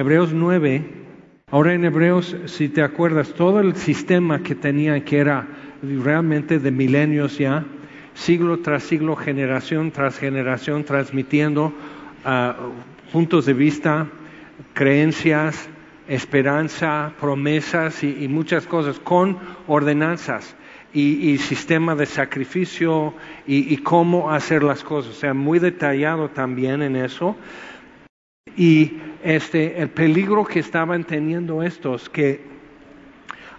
Hebreos 9, ahora en Hebreos, si te acuerdas, todo el sistema que tenía, que era realmente de milenios ya, siglo tras siglo, generación tras generación, transmitiendo ah, puntos de vista, creencias, esperanza, promesas y, muchas cosas con ordenanzas y, sistema de sacrificio y, cómo hacer las cosas. O sea, muy detallado también en eso. Y este, el peligro que estaban teniendo estos que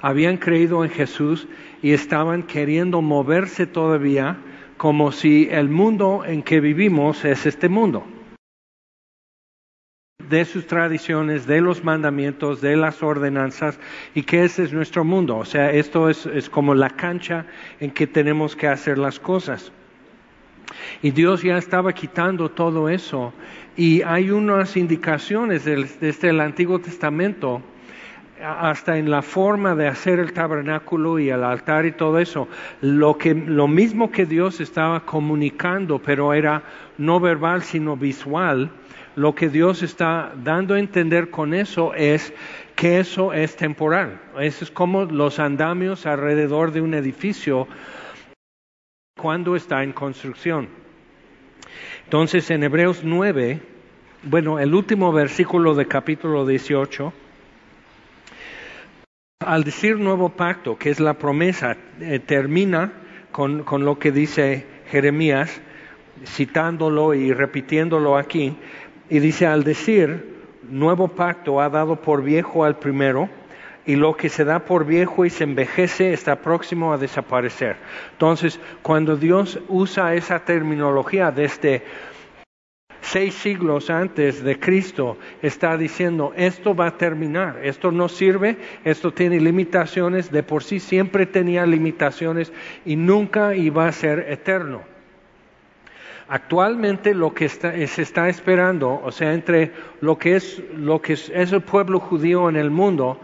habían creído en Jesús y estaban queriendo moverse todavía como si el mundo en que vivimos es este mundo de sus tradiciones, de los mandamientos, de las ordenanzas y que ese es nuestro mundo. O sea, esto es, como la cancha en que tenemos que hacer las cosas. Y Dios ya estaba quitando todo eso. Y hay unas indicaciones desde el Antiguo Testamento, hasta en la forma de hacer el tabernáculo y el altar y todo eso, lo, que, lo mismo que Dios estaba comunicando, pero era no verbal, sino visual, lo que Dios está dando a entender con eso es que eso es temporal. Eso es como los andamios alrededor de un edificio cuando está en construcción. Entonces en Hebreos 9, bueno, el último versículo de capítulo 18, al decir nuevo pacto, que es la promesa, eh, termina con, con lo que dice Jeremías, citándolo y repitiéndolo aquí, y dice, al decir, nuevo pacto ha dado por viejo al primero, y lo que se da por viejo y se envejece está próximo a desaparecer. Entonces, cuando Dios usa esa terminología desde seis siglos antes de Cristo, está diciendo, esto va a terminar, esto no sirve, esto tiene limitaciones, de por sí siempre tenía limitaciones y nunca iba a ser eterno. Actualmente lo que se está esperando, o sea, entre lo que es lo que es, el pueblo judío en el mundo,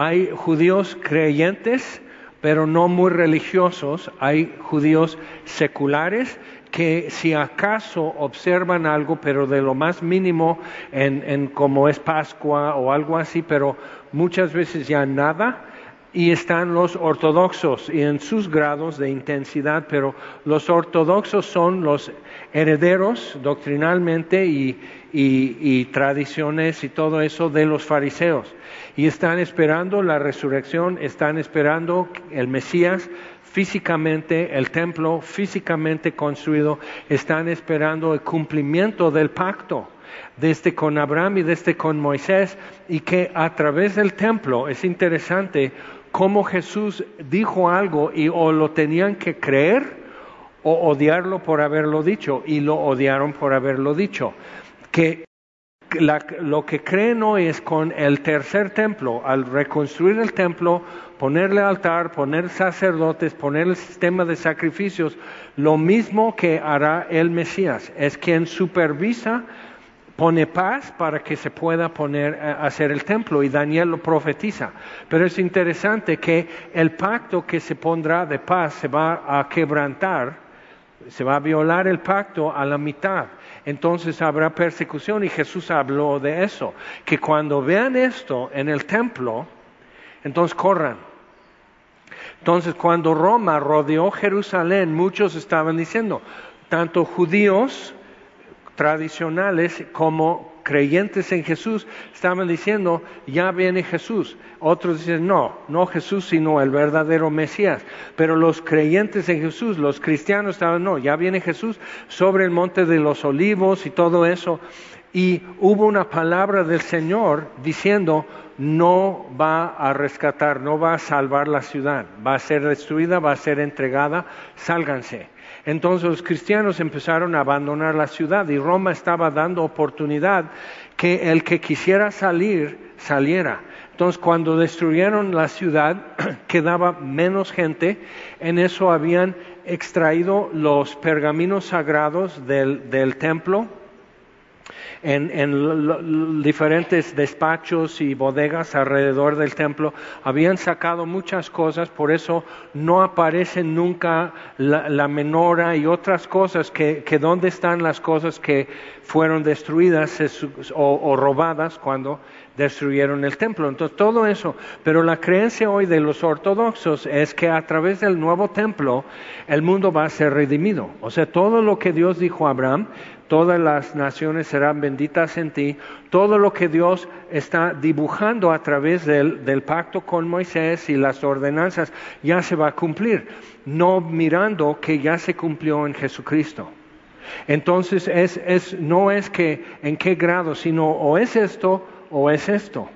hay judíos creyentes, pero no muy religiosos, hay judíos seculares que si acaso observan algo, pero de lo más mínimo en, en como es Pascua o algo así, pero muchas veces ya nada, y están los ortodoxos y en sus grados de intensidad, pero los ortodoxos son los herederos doctrinalmente y, tradiciones y todo eso de los fariseos. Y están esperando la resurrección, están esperando el Mesías físicamente, el templo físicamente construido, están esperando el cumplimiento del pacto desde con Abraham y desde con Moisés, y que a través del templo, es interesante, cómo Jesús dijo algo y o lo tenían que creer o odiarlo por haberlo dicho y lo odiaron por haberlo dicho. Que lo que creen hoy es con el tercer templo, al reconstruir el templo, ponerle altar, poner sacerdotes, poner el sistema de sacrificios, lo mismo que hará el Mesías, es quien supervisa pone paz para que se pueda poner a eh, hacer el templo y Daniel lo profetiza. Pero es interesante que el pacto que se pondrá de paz se va a quebrantar, se va a violar el pacto a la mitad. Entonces habrá persecución y Jesús habló de eso, que cuando vean esto en el templo, entonces corran. Entonces cuando Roma rodeó Jerusalén, muchos estaban diciendo, tanto judíos tradicionales como creyentes en Jesús estaban diciendo, ya viene Jesús. Otros dicen, no, no Jesús, sino el verdadero Mesías. Pero los creyentes en Jesús, los cristianos estaban, no, ya viene Jesús sobre el monte de los olivos y todo eso. Y hubo una palabra del Señor diciendo, no va a rescatar, no va a salvar la ciudad, va a ser destruida, va a ser entregada, sálganse. Entonces los cristianos empezaron a abandonar la ciudad y Roma estaba dando oportunidad que el que quisiera salir, saliera. Entonces cuando destruyeron la ciudad, quedaba menos gente, en eso habían extraído los pergaminos sagrados del, del templo, en, diferentes despachos y bodegas alrededor del templo, habían sacado muchas cosas, por eso no aparecen nunca la, menora y otras cosas que, que dónde están las cosas que fueron destruidas o, robadas cuando destruyeron el templo. Entonces, todo eso. Pero la creencia hoy de los ortodoxos es que a través del nuevo templo el mundo va a ser redimido. O sea, todo lo que Dios dijo a Abraham, todas las naciones serán benditas en ti, todo lo que Dios está dibujando a través del, del, pacto con Moisés y las ordenanzas ya se va a cumplir, no mirando que ya se cumplió en Jesucristo. Entonces es, es, no es que en qué grado, sino o es esto o es esto.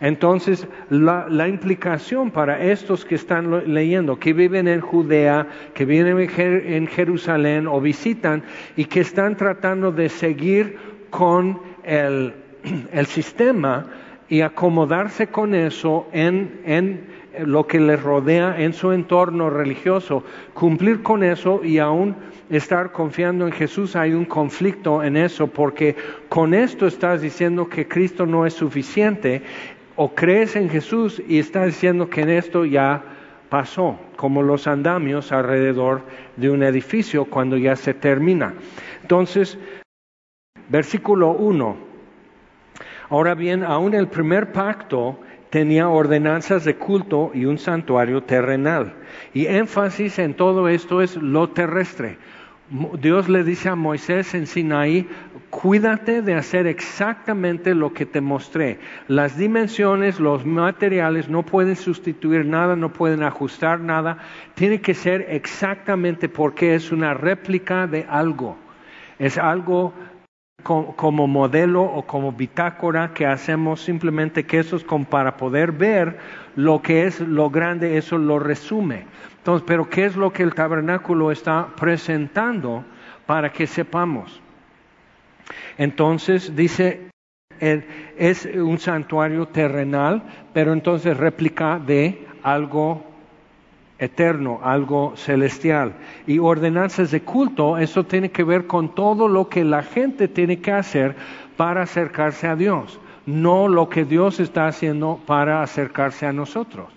Entonces, la, implicación para estos que están leyendo, que viven en Judea, que viven en Jerusalén o visitan y que están tratando de seguir con el, sistema y acomodarse con eso en lo que les rodea en su entorno religioso, cumplir con eso y aún estar confiando en Jesús, hay un conflicto en eso, porque con esto estás diciendo que Cristo no es suficiente, o crees en Jesús y estás diciendo que en esto ya pasó, como los andamios alrededor de un edificio cuando ya se termina. Entonces, versículo 1. Ahora bien, aún el primer pacto tenía ordenanzas de culto y un santuario terrenal. Y énfasis en todo esto es lo terrestre. Dios le dice a Moisés en Sinaí, cuídate de hacer exactamente lo que te mostré. Las dimensiones, los materiales no pueden sustituir nada, no pueden ajustar nada. Tiene que ser exactamente porque es una réplica de algo. Es algo como modelo o como bitácora que hacemos simplemente que eso es como para poder ver lo que es lo grande, eso lo resume. Entonces, pero ¿qué es lo que el tabernáculo está presentando para que sepamos? Entonces dice, es un santuario terrenal, pero entonces réplica de algo eterno, algo celestial. Y ordenanzas de culto, eso tiene que ver con todo lo que la gente tiene que hacer para acercarse a Dios, no lo que Dios está haciendo para acercarse a nosotros.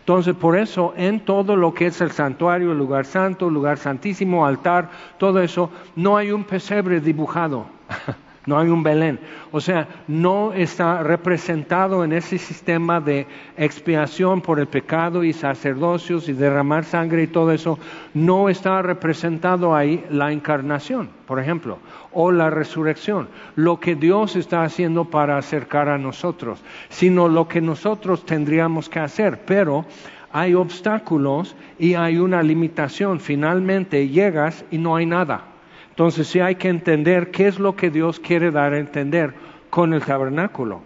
Entonces, por eso, en todo lo que es el santuario, el lugar santo, lugar santísimo, altar, todo eso, no hay un pesebre dibujado. no hay un Belén. O sea, no está representado en ese sistema de expiación por el pecado y sacerdocios y derramar sangre y todo eso, no está representado ahí la encarnación, por ejemplo, o la resurrección, lo que Dios está haciendo para acercar a nosotros, sino lo que nosotros tendríamos que hacer, pero hay obstáculos y hay una limitación. Finalmente llegas y no hay nada. Entonces sí hay que entender qué es lo que Dios quiere dar a entender con el tabernáculo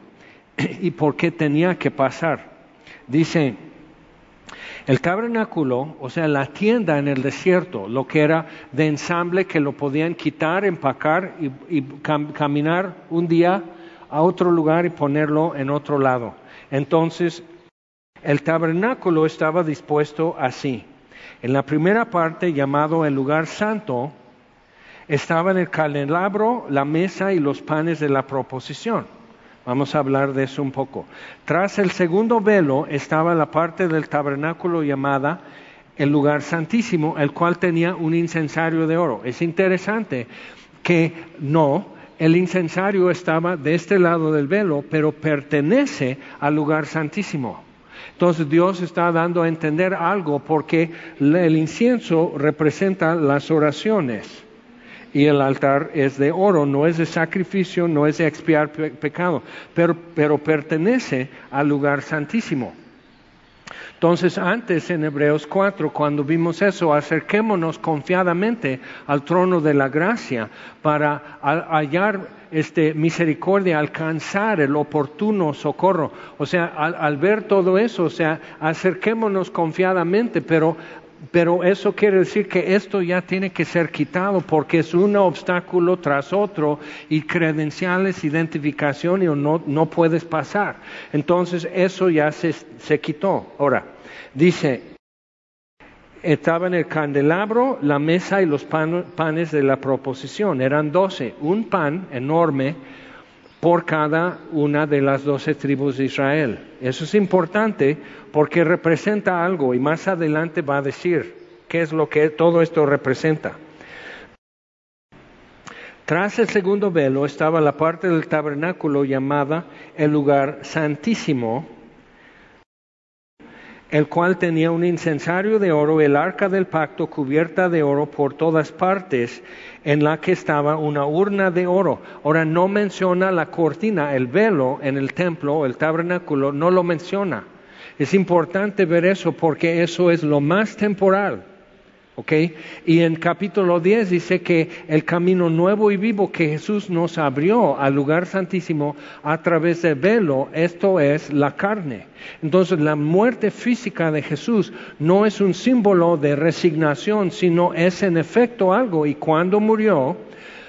y por qué tenía que pasar. Dice, el tabernáculo, o sea, la tienda en el desierto, lo que era de ensamble que lo podían quitar, empacar y, caminar un día a otro lugar y ponerlo en otro lado. Entonces, el tabernáculo estaba dispuesto así. En la primera parte, llamado el lugar santo, estaban el candelabro, la mesa y los panes de la proposición. Vamos a hablar de eso un poco. Tras el segundo velo estaba la parte del tabernáculo llamada el lugar santísimo, el cual tenía un incensario de oro. Es interesante que no, el incensario estaba de este lado del velo, pero pertenece al lugar santísimo. Entonces Dios está dando a entender algo porque el incienso representa las oraciones y el altar es de oro, no es de sacrificio, no es de expiar pecado, pero, pero pertenece al lugar santísimo. Entonces, antes en Hebreos 4, cuando vimos eso, acerquémonos confiadamente al trono de la gracia para hallar este, misericordia, alcanzar el oportuno socorro. O sea, al, al, ver todo eso, o sea, acerquémonos confiadamente, pero pero eso quiere decir que esto ya tiene que ser quitado porque es un obstáculo tras otro y credenciales, identificación y no, no puedes pasar. Entonces eso ya se, se quitó. Ahora, dice, estaba en el candelabro, la mesa y los panes de la proposición. Eran doce, un pan enorme por cada una de las doce tribus de Israel. Eso es importante porque representa algo y más adelante va a decir qué es lo que todo esto representa. Tras el segundo velo estaba la parte del tabernáculo llamada el lugar santísimo, el cual tenía un incensario de oro, el arca del pacto cubierta de oro por todas partes, en la que estaba una urna de oro. Ahora no menciona la cortina, el velo en el templo, el tabernáculo, no lo menciona. Es importante ver eso porque eso es lo más temporal. ¿Okay? Y en capítulo 10 dice que el camino nuevo y vivo que Jesús nos abrió al lugar santísimo a través del velo, esto es la carne. Entonces la muerte física de Jesús no es un símbolo de resignación, sino es en efecto algo. Y cuando murió,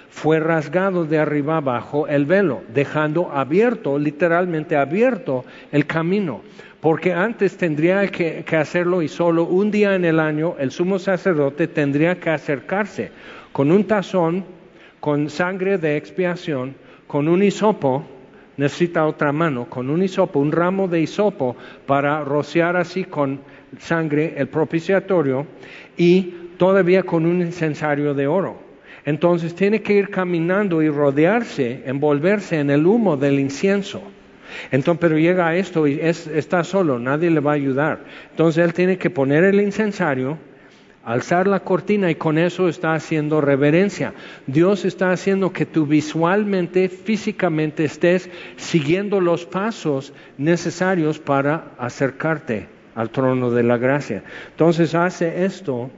fue rasgado de arriba abajo el velo, dejando abierto, literalmente abierto, el camino porque antes tendría que, hacerlo y solo un día en el año el sumo sacerdote tendría que acercarse con un tazón, con sangre de expiación, con un hisopo, necesita otra mano, con un hisopo, un ramo de hisopo para rociar así con sangre el propiciatorio y todavía con un incensario de oro. Entonces tiene que ir caminando y rodearse, envolverse en el humo del incienso. Entonces, pero llega a esto y está solo, nadie le va a ayudar. Entonces él tiene que poner el incensario, alzar la cortina y con eso está haciendo reverencia. Dios está haciendo que tú visualmente, físicamente estés siguiendo los pasos necesarios para acercarte al trono de la gracia. Entonces hace esto,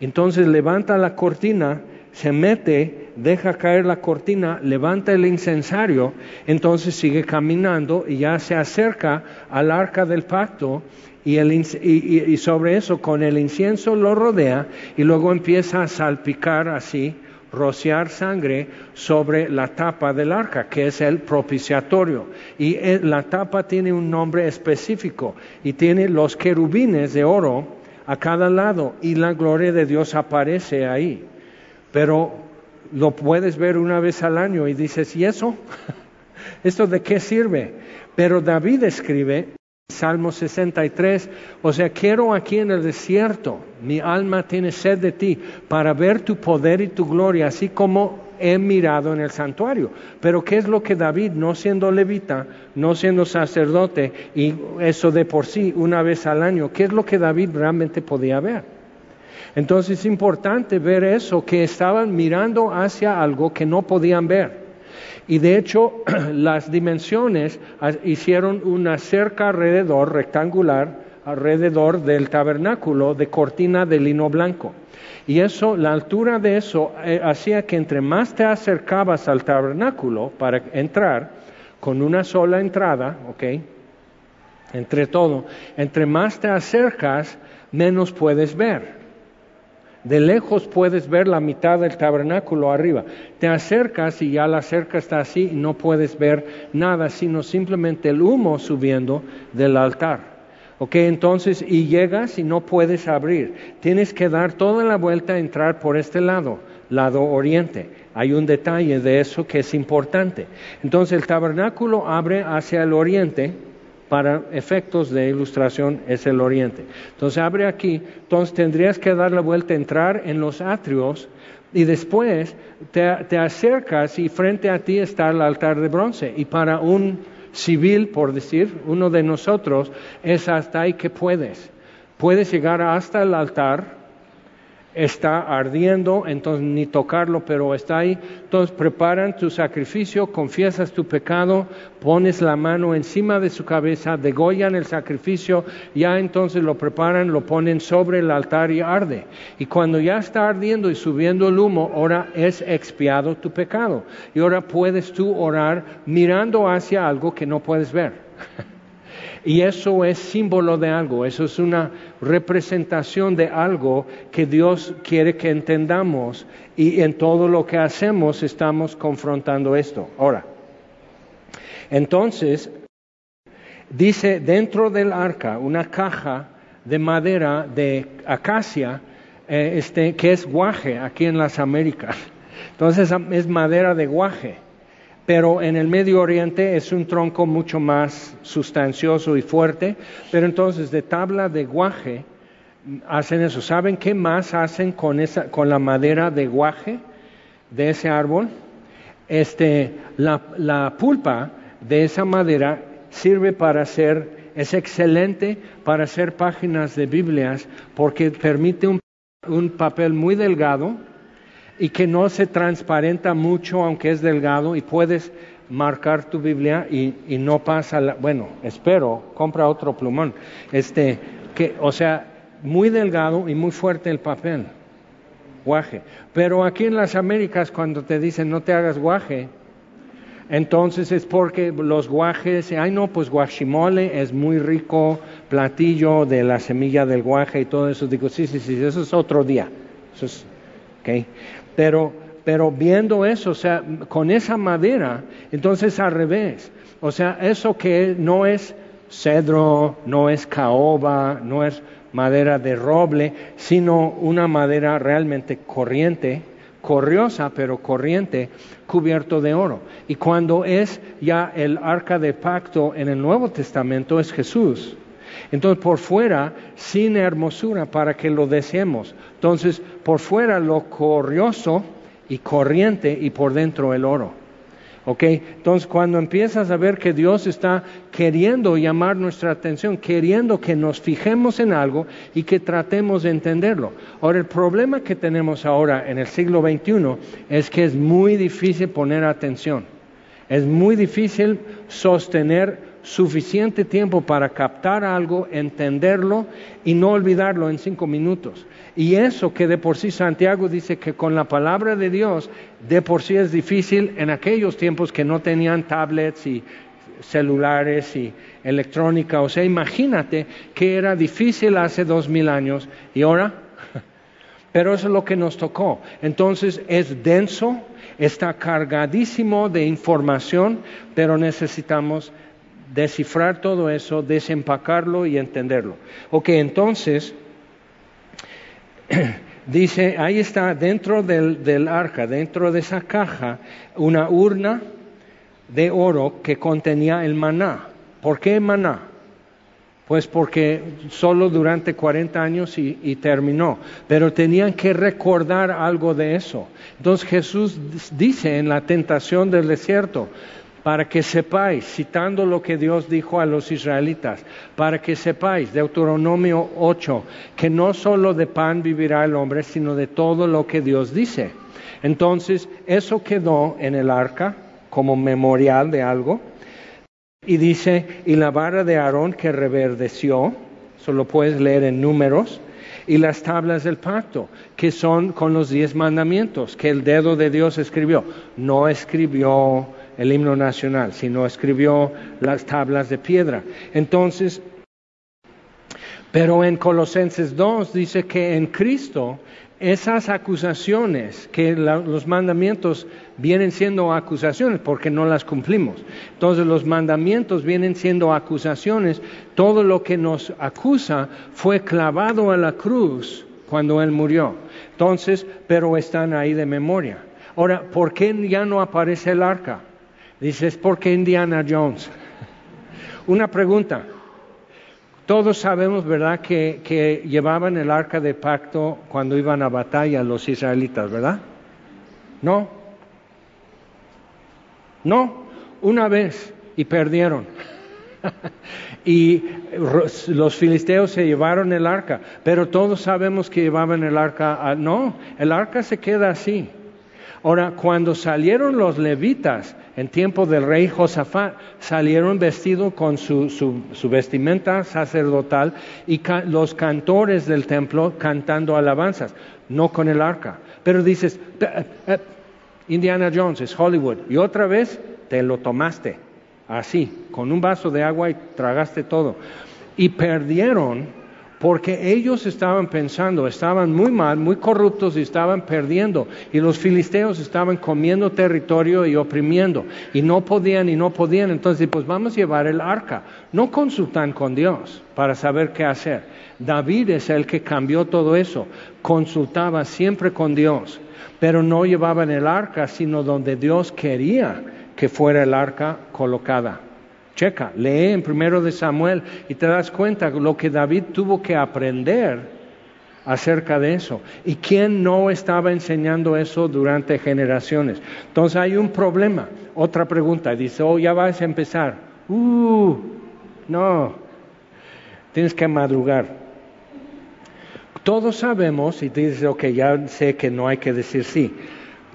entonces levanta la cortina se mete, deja caer la cortina, levanta el incensario, entonces sigue caminando y ya se acerca al arca del pacto y, y, sobre eso con el incienso lo rodea y luego empieza a salpicar así, rociar sangre sobre la tapa del arca, que es el propiciatorio. Y eh, la tapa tiene un nombre específico y tiene los querubines de oro a cada lado y la gloria de Dios aparece ahí pero lo puedes ver una vez al año y dices, ¿y eso? ¿Esto de qué sirve? Pero David escribe, Salmo 63, o sea, quiero aquí en el desierto, mi alma tiene sed de ti, para ver tu poder y tu gloria, así como he mirado en el santuario. Pero ¿qué es lo que David, no siendo levita, no siendo sacerdote, y eso de por sí una vez al año, qué es lo que David realmente podía ver? Entonces es importante ver eso, que estaban mirando hacia algo que no podían ver. Y de hecho las dimensiones hicieron una cerca alrededor, rectangular, alrededor del tabernáculo de cortina de lino blanco. Y eso, la altura de eso eh, hacía que entre más te acercabas al tabernáculo para entrar, con una sola entrada, ¿ok? Entre todo, entre más te acercas, menos puedes ver. De lejos puedes ver la mitad del tabernáculo arriba. Te acercas y ya la cerca está así y no puedes ver nada, sino simplemente el humo subiendo del altar. Ok, entonces, y llegas y no puedes abrir. Tienes que dar toda la vuelta a entrar por este lado, lado oriente. Hay un detalle de eso que es importante. Entonces, el tabernáculo abre hacia el oriente para efectos de ilustración es el oriente. Entonces abre aquí, entonces tendrías que dar la vuelta, entrar en los atrios y después te, acercas y frente a ti está el altar de bronce. Y para un civil, por decir, uno de nosotros, es hasta ahí que puedes. Puedes llegar hasta el altar está ardiendo, entonces ni tocarlo, pero está ahí. Entonces preparan tu sacrificio, confiesas tu pecado, pones la mano encima de su cabeza, degollan el sacrificio, ya entonces lo preparan, lo ponen sobre el altar y arde. Y cuando ya está ardiendo y subiendo el humo, ahora es expiado tu pecado. Y ahora puedes tú orar mirando hacia algo que no puedes ver. Y eso es símbolo de algo, eso es una representación de algo que Dios quiere que entendamos y en todo lo que hacemos estamos confrontando esto. Ahora, entonces, dice dentro del arca una caja de madera de acacia, eh, este, que es guaje aquí en las Américas. Entonces es madera de guaje pero en el Medio Oriente es un tronco mucho más sustancioso y fuerte, pero entonces de tabla de guaje hacen eso. ¿Saben qué más hacen con, esa, con la madera de guaje? de ese árbol, este, la, pulpa de esa madera sirve para hacer, es excelente para hacer páginas de Biblias porque permite un papel muy delgado y que no se transparenta mucho aunque es delgado y puedes marcar tu Biblia y, no pasa la, bueno, espero, compra otro plumón. Este, que, o sea, muy delgado y muy fuerte el papel. Guaje. Pero aquí en las Américas cuando te dicen no te hagas guaje, entonces es porque los guajes, ay no, pues guachimole es muy rico platillo de la semilla del guaje y todo eso. Digo, sí, sí, sí, eso es otro día. Eso es, okay. Pero, pero viendo eso, o sea, con esa madera, entonces al revés. O sea, eso que no es cedro, no es caoba, no es madera de roble, sino una madera realmente corriente, corriosa, pero corriente, cubierto de oro. Y cuando es ya el arca de pacto en el Nuevo Testamento es Jesús. Entonces por fuera, sin hermosura para que lo deseemos. Entonces por fuera lo corrioso y corriente y por dentro el oro. ¿Ok? Entonces, cuando empiezas a ver que Dios está queriendo llamar nuestra atención, queriendo que nos fijemos en algo y que tratemos de entenderlo. Ahora, el problema que tenemos ahora en el siglo XXI es que es muy difícil poner atención. Es muy difícil sostener suficiente tiempo para captar algo, entenderlo y no olvidarlo en cinco minutos. Y eso que de por sí Santiago dice que con la palabra de Dios de por sí es difícil en aquellos tiempos que no tenían tablets y celulares y electrónica. O sea, imagínate que era difícil hace dos mil años y ahora, pero eso es lo que nos tocó. Entonces es denso, está cargadísimo de información, pero necesitamos descifrar todo eso, desempacarlo y entenderlo. Ok, entonces dice, ahí está dentro del, arca, dentro de esa caja, una urna de oro que contenía el maná. ¿Por qué maná? Pues porque solo durante 40 años y, y, terminó. Pero tenían que recordar algo de eso. Entonces Jesús dice en la tentación del desierto, para que sepáis, citando lo que Dios dijo a los israelitas, para que sepáis, Deuteronomio 8, que no solo de pan vivirá el hombre, sino de todo lo que Dios dice. Entonces, eso quedó en el arca como memorial de algo. Y dice, y la vara de Aarón que reverdeció, eso lo puedes leer en números, y las tablas del pacto, que son con los diez mandamientos, que el dedo de Dios escribió. No escribió el himno nacional, sino escribió las tablas de piedra. Entonces, pero en Colosenses 2 dice que en Cristo esas acusaciones, que los mandamientos vienen siendo acusaciones porque no las cumplimos. Entonces los mandamientos vienen siendo acusaciones. Todo lo que nos acusa fue clavado a la cruz cuando Él murió. Entonces, pero están ahí de memoria. Ahora, ¿por qué ya no aparece el arca? Dices, ¿por qué Indiana Jones? Una pregunta. Todos sabemos, ¿verdad?, que, que, llevaban el arca de pacto cuando iban a batalla los israelitas, ¿verdad? No. No, una vez y perdieron. y los filisteos se llevaron el arca, pero todos sabemos que llevaban el arca. no, el arca se queda así. Ahora, cuando salieron los levitas en tiempo del rey Josafat, salieron vestidos con su, su, vestimenta sacerdotal y los cantores del templo cantando alabanzas, no con el arca. Pero dices, eh, Indiana Jones es Hollywood, y otra vez te lo tomaste, así, con un vaso de agua y tragaste todo. Y perdieron porque ellos estaban pensando, estaban muy mal, muy corruptos y estaban perdiendo, y los filisteos estaban comiendo territorio y oprimiendo, y no podían y no podían, entonces pues vamos a llevar el arca. No consultan con Dios para saber qué hacer. David es el que cambió todo eso, consultaba siempre con Dios, pero no llevaban el arca, sino donde Dios quería que fuera el arca colocada. Checa, lee en primero de Samuel y te das cuenta lo que David tuvo que aprender acerca de eso. ¿Y quién no estaba enseñando eso durante generaciones? Entonces hay un problema. Otra pregunta, dice, oh, ya vas a empezar. Uh, no, tienes que madrugar. Todos sabemos, y dices, ok, ya sé que no hay que decir sí.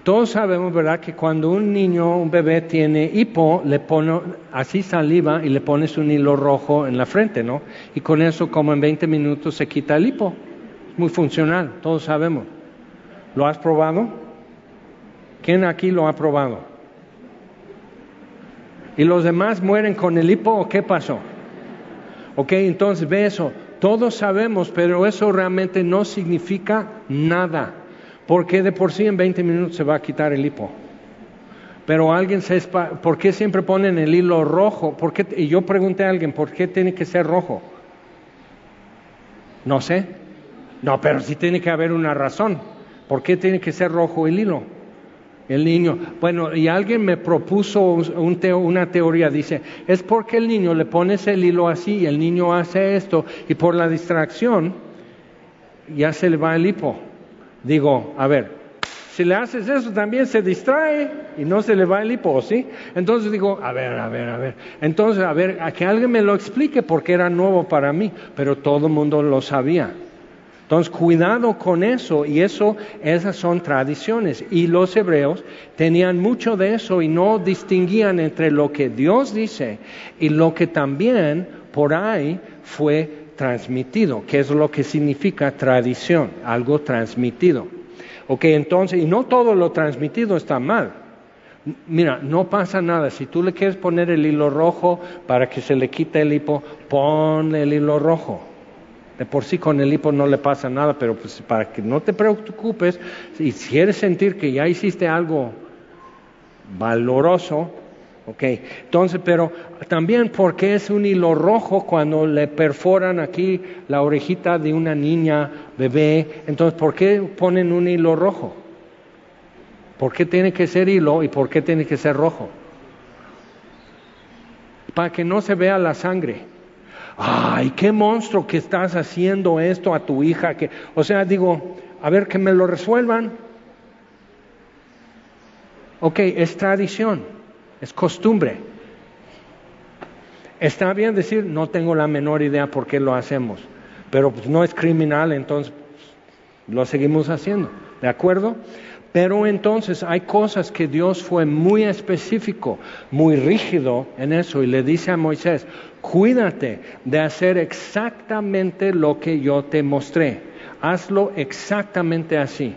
Todos sabemos, ¿verdad?, que cuando un niño, un bebé tiene hipo, le pone así saliva y le pones un hilo rojo en la frente, ¿no? Y con eso, como en 20 minutos, se quita el hipo. Muy funcional, todos sabemos. ¿Lo has probado? ¿Quién aquí lo ha probado? ¿Y los demás mueren con el hipo o qué pasó? Ok, entonces ve eso. Todos sabemos, pero eso realmente no significa nada. Porque de por sí en 20 minutos se va a quitar el hipo. Pero alguien se... ¿Por qué siempre ponen el hilo rojo? ¿Por qué? Y yo pregunté a alguien, ¿por qué tiene que ser rojo? No sé. No, pero sí tiene que haber una razón. ¿Por qué tiene que ser rojo el hilo? El niño. Bueno, y alguien me propuso una teoría, dice, es porque el niño le pones el hilo así y el niño hace esto y por la distracción ya se le va el hipo. Digo, a ver, si le haces eso también se distrae y no se le va el hipo. Entonces digo, a ver, a ver, a ver. Entonces, a ver, a que alguien me lo explique porque era nuevo para mí, pero todo el mundo lo sabía. Entonces, cuidado con eso, y eso, esas son tradiciones. Y los hebreos tenían mucho de eso y no distinguían entre lo que Dios dice y lo que también por ahí fue transmitido, que es lo que significa tradición, algo transmitido. Ok, entonces, y no todo lo transmitido está mal. Mira, no pasa nada. Si tú le quieres poner el hilo rojo para que se le quite el hipo, pon el hilo rojo. De por sí con el hipo no le pasa nada, pero pues para que no te preocupes, y si quieres sentir que ya hiciste algo valoroso, ok. Entonces, pero también porque es un hilo rojo cuando le perforan aquí la orejita de una niña, bebé, entonces, ¿por qué ponen un hilo rojo? ¿Por qué tiene que ser hilo y por qué tiene que ser rojo? Para que no se vea la sangre ay, qué monstruo que estás haciendo esto a tu hija. Que... O sea, digo, a ver que me lo resuelvan. Ok, es tradición, es costumbre. Está bien decir, no tengo la menor idea por qué lo hacemos, pero pues, no es criminal, entonces lo seguimos haciendo. ¿De acuerdo? Pero entonces hay cosas que Dios fue muy específico, muy rígido en eso y le dice a Moisés, cuídate de hacer exactamente lo que yo te mostré, hazlo exactamente así.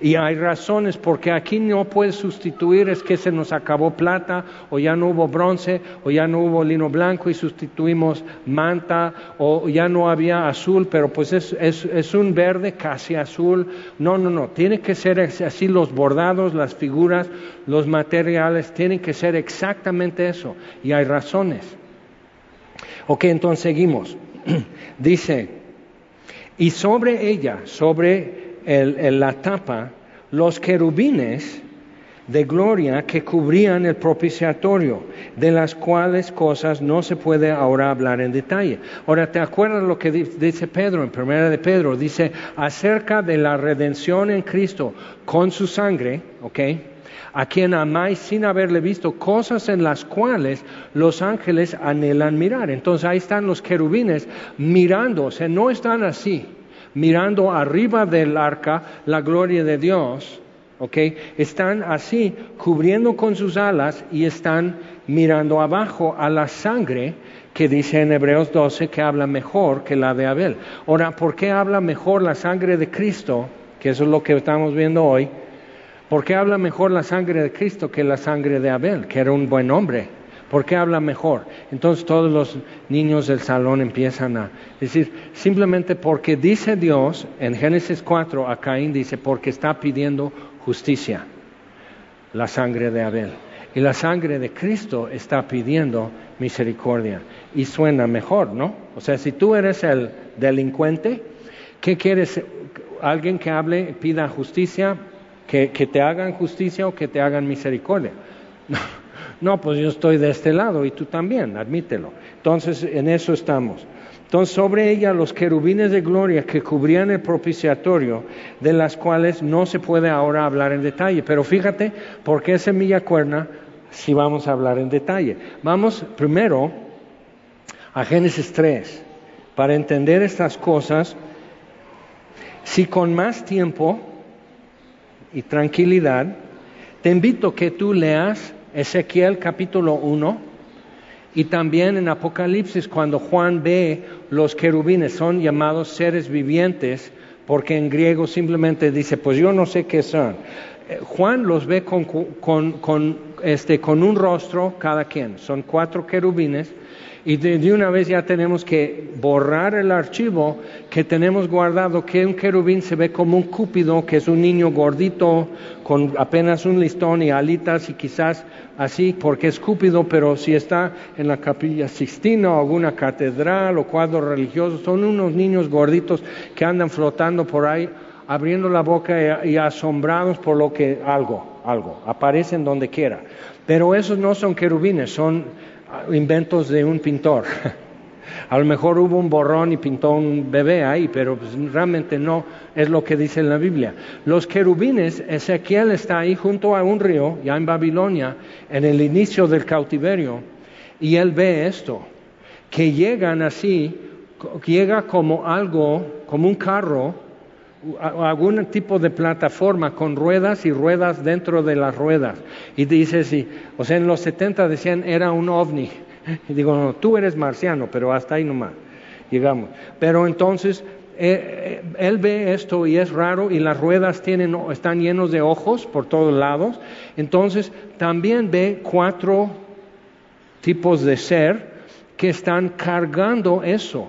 Y hay razones porque aquí no puedes sustituir, es que se nos acabó plata, o ya no hubo bronce, o ya no hubo lino blanco y sustituimos manta, o ya no había azul, pero pues es, un verde casi azul. No, no, no, tiene que ser así los bordados, las figuras, los materiales, tienen que ser exactamente eso. Y hay razones. Ok, entonces seguimos. Dice, y sobre ella, sobre la tapa los querubines de gloria que cubrían el propiciatorio, de las cuales cosas no se puede ahora hablar en detalle. Ahora, ¿te acuerdas lo que dice Pedro en primera de Pedro? Dice acerca de la redención en Cristo con su sangre, ¿ok? A quien amáis sin haberle visto, cosas en las cuales los ángeles anhelan mirar. Entonces ahí están los querubines mirando, o no están así mirando arriba del arca la gloria de Dios, ¿ok? Están así cubriendo con sus alas y están mirando abajo a la sangre que dice en Hebreos 12 que habla mejor que la de Abel. Ahora, ¿por qué habla mejor la sangre de Cristo? Que eso es lo que estamos viendo hoy. ¿Por qué habla mejor la sangre de Cristo que la sangre de Abel, que era un buen hombre? ¿Por qué habla mejor? Entonces todos los niños del salón empiezan a decir, simplemente porque dice Dios en Génesis 4 a Caín dice, porque está pidiendo justicia, la sangre de Abel. Y la sangre de Cristo está pidiendo misericordia. Y suena mejor, ¿no? O sea, si tú eres el delincuente, ¿qué quieres? ¿Alguien que hable, pida justicia? ¿Que, que te hagan justicia o que te hagan misericordia? No. Pues yo estoy de este lado y tú también, admítelo. Entonces, en eso estamos. Entonces, sobre ella los querubines de gloria que cubrían el propiciatorio, de las cuales no se puede ahora hablar en detalle. Pero fíjate, ¿por qué semilla cuerna? Si vamos a hablar en detalle. Vamos primero a Génesis 3. Para entender estas cosas, si con más tiempo y tranquilidad, te invito que tú leas Ezequiel capítulo 1 y también en Apocalipsis cuando Juan ve los querubines, son llamados seres vivientes, porque en griego simplemente dice, pues yo no sé qué son. Eh, Juan los ve con, con, este, con un rostro cada quien, son cuatro querubines y de, una vez ya tenemos que borrar el archivo que tenemos guardado, que un querubín se ve como un cúpido, que es un niño gordito con apenas un listón y alitas y quizás así, porque es cúpido, pero si está en la capilla Sixtina o alguna catedral o cuadro religioso, son unos niños gorditos que andan flotando por ahí, abriendo la boca y asombrados por lo que algo, algo, aparecen donde quiera. Pero esos no son querubines, son inventos de un pintor. A lo mejor hubo un borrón y pintó un bebé ahí, pero pues, realmente no es lo que dice en la Biblia. Los querubines, Ezequiel está ahí junto a un río, ya en Babilonia, en el inicio del cautiverio, y él ve esto, que llegan así, llega como algo, como un carro, algún tipo de plataforma con ruedas y ruedas dentro de las ruedas. Y dice, sí, o sea, en los 70 decían era un ovni. Y digo, no, tú eres marciano, pero hasta ahí nomás llegamos. Pero entonces eh, eh, él ve esto y es raro y las ruedas tienen, están llenos de ojos por todos lados. Entonces también ve cuatro tipos de ser que están cargando eso.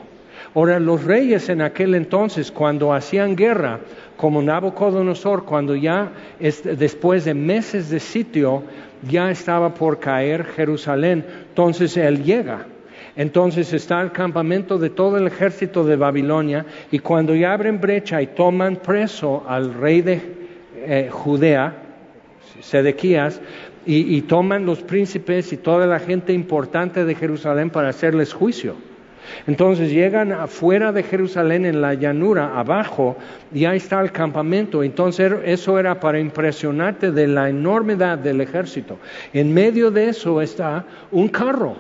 Ahora, los reyes en aquel entonces, cuando hacían guerra, como Nabucodonosor, cuando ya después de meses de sitio, ya estaba por caer Jerusalén, entonces él llega. Entonces está el campamento de todo el ejército de Babilonia y cuando ya abren brecha y toman preso al rey de eh, Judea, Sedequías, y toman los príncipes y toda la gente importante de Jerusalén para hacerles juicio. Entonces llegan afuera de Jerusalén en la llanura, abajo, y ahí está el campamento. Entonces eso era para impresionarte de la enormidad del ejército. En medio de eso está un carro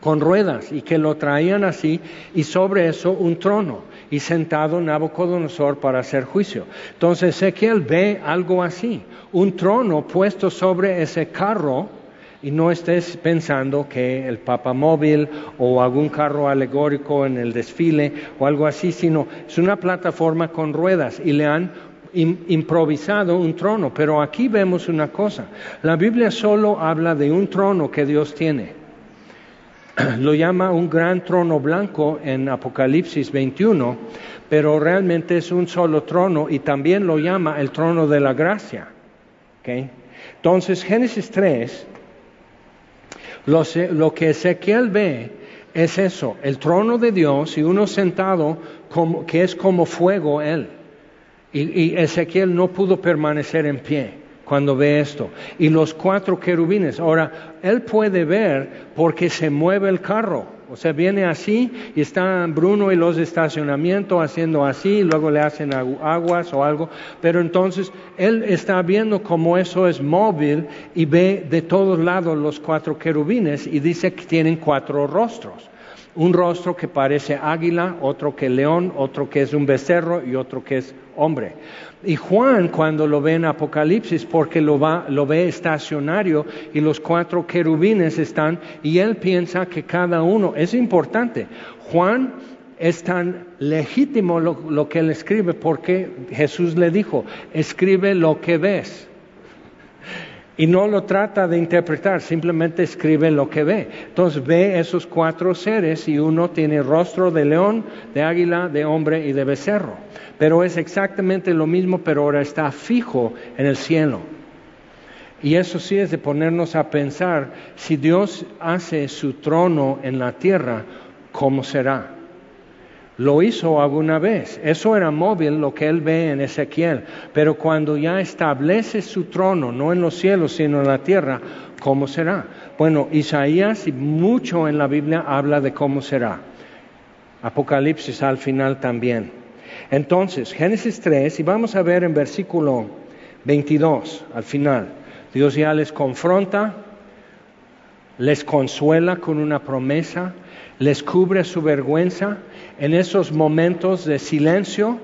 con ruedas y que lo traían así y sobre eso un trono y sentado Nabucodonosor para hacer juicio. Entonces Ezequiel ve algo así, un trono puesto sobre ese carro y no estés pensando que el papamóvil o algún carro alegórico en el desfile o algo así, sino es una plataforma con ruedas y le han improvisado un trono. Pero aquí vemos una cosa, la Biblia solo habla de un trono que Dios tiene. Lo llama un gran trono blanco en Apocalipsis 21, pero realmente es un solo trono y también lo llama el trono de la gracia. Entonces, Génesis 3 lo, que Ezequiel ve es eso, el trono de Dios y uno sentado que es como fuego él. Y, y Ezequiel no pudo permanecer en pie cuando ve esto. Y los cuatro querubines. Ahora, él puede ver porque se mueve el carro. O sea, viene así y están Bruno y los de estacionamiento haciendo así, luego le hacen aguas o algo, pero entonces él está viendo cómo eso es móvil y ve de todos lados los cuatro querubines y dice que tienen cuatro rostros. Un rostro que parece águila, otro que león, otro que es un becerro y otro que es hombre. Y Juan cuando lo ve en Apocalipsis, porque lo, va, lo ve estacionario y los cuatro querubines están, y él piensa que cada uno es importante. Juan es tan legítimo lo, lo que él escribe porque Jesús le dijo, escribe lo que ves y no lo trata de interpretar, simplemente escribe lo que ve. Entonces ve esos cuatro seres y uno tiene rostro de león, de águila, de hombre y de becerro. Pero es exactamente lo mismo, pero ahora está fijo en el cielo. Y eso sí es de ponernos a pensar, si Dios hace su trono en la tierra, ¿cómo será? Lo hizo alguna vez. Eso era móvil lo que él ve en Ezequiel. Pero cuando ya establece su trono, no en los cielos, sino en la tierra, ¿cómo será? Bueno, Isaías y mucho en la Biblia habla de cómo será. Apocalipsis al final también. Entonces, Génesis 3, y vamos a ver en versículo 22, al final, Dios ya les confronta, les consuela con una promesa, les cubre su vergüenza en esos momentos de silencio,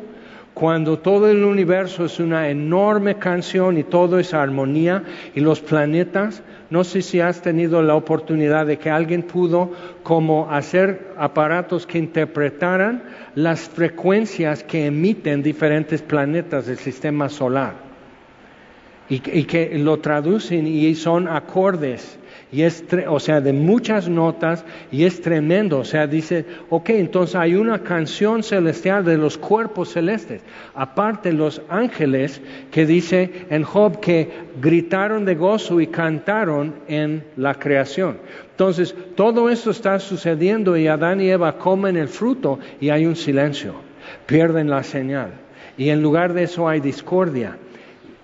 cuando todo el universo es una enorme canción y todo es armonía y los planetas, no sé si has tenido la oportunidad de que alguien pudo como hacer aparatos que interpretaran las frecuencias que emiten diferentes planetas del sistema solar y, y que lo traducen y son acordes y es, o sea, de muchas notas y es tremendo. O sea, dice, ok, entonces hay una canción celestial de los cuerpos celestes. Aparte los ángeles que dice en Job que gritaron de gozo y cantaron en la creación. Entonces, todo esto está sucediendo y Adán y Eva comen el fruto y hay un silencio. Pierden la señal. Y en lugar de eso hay discordia.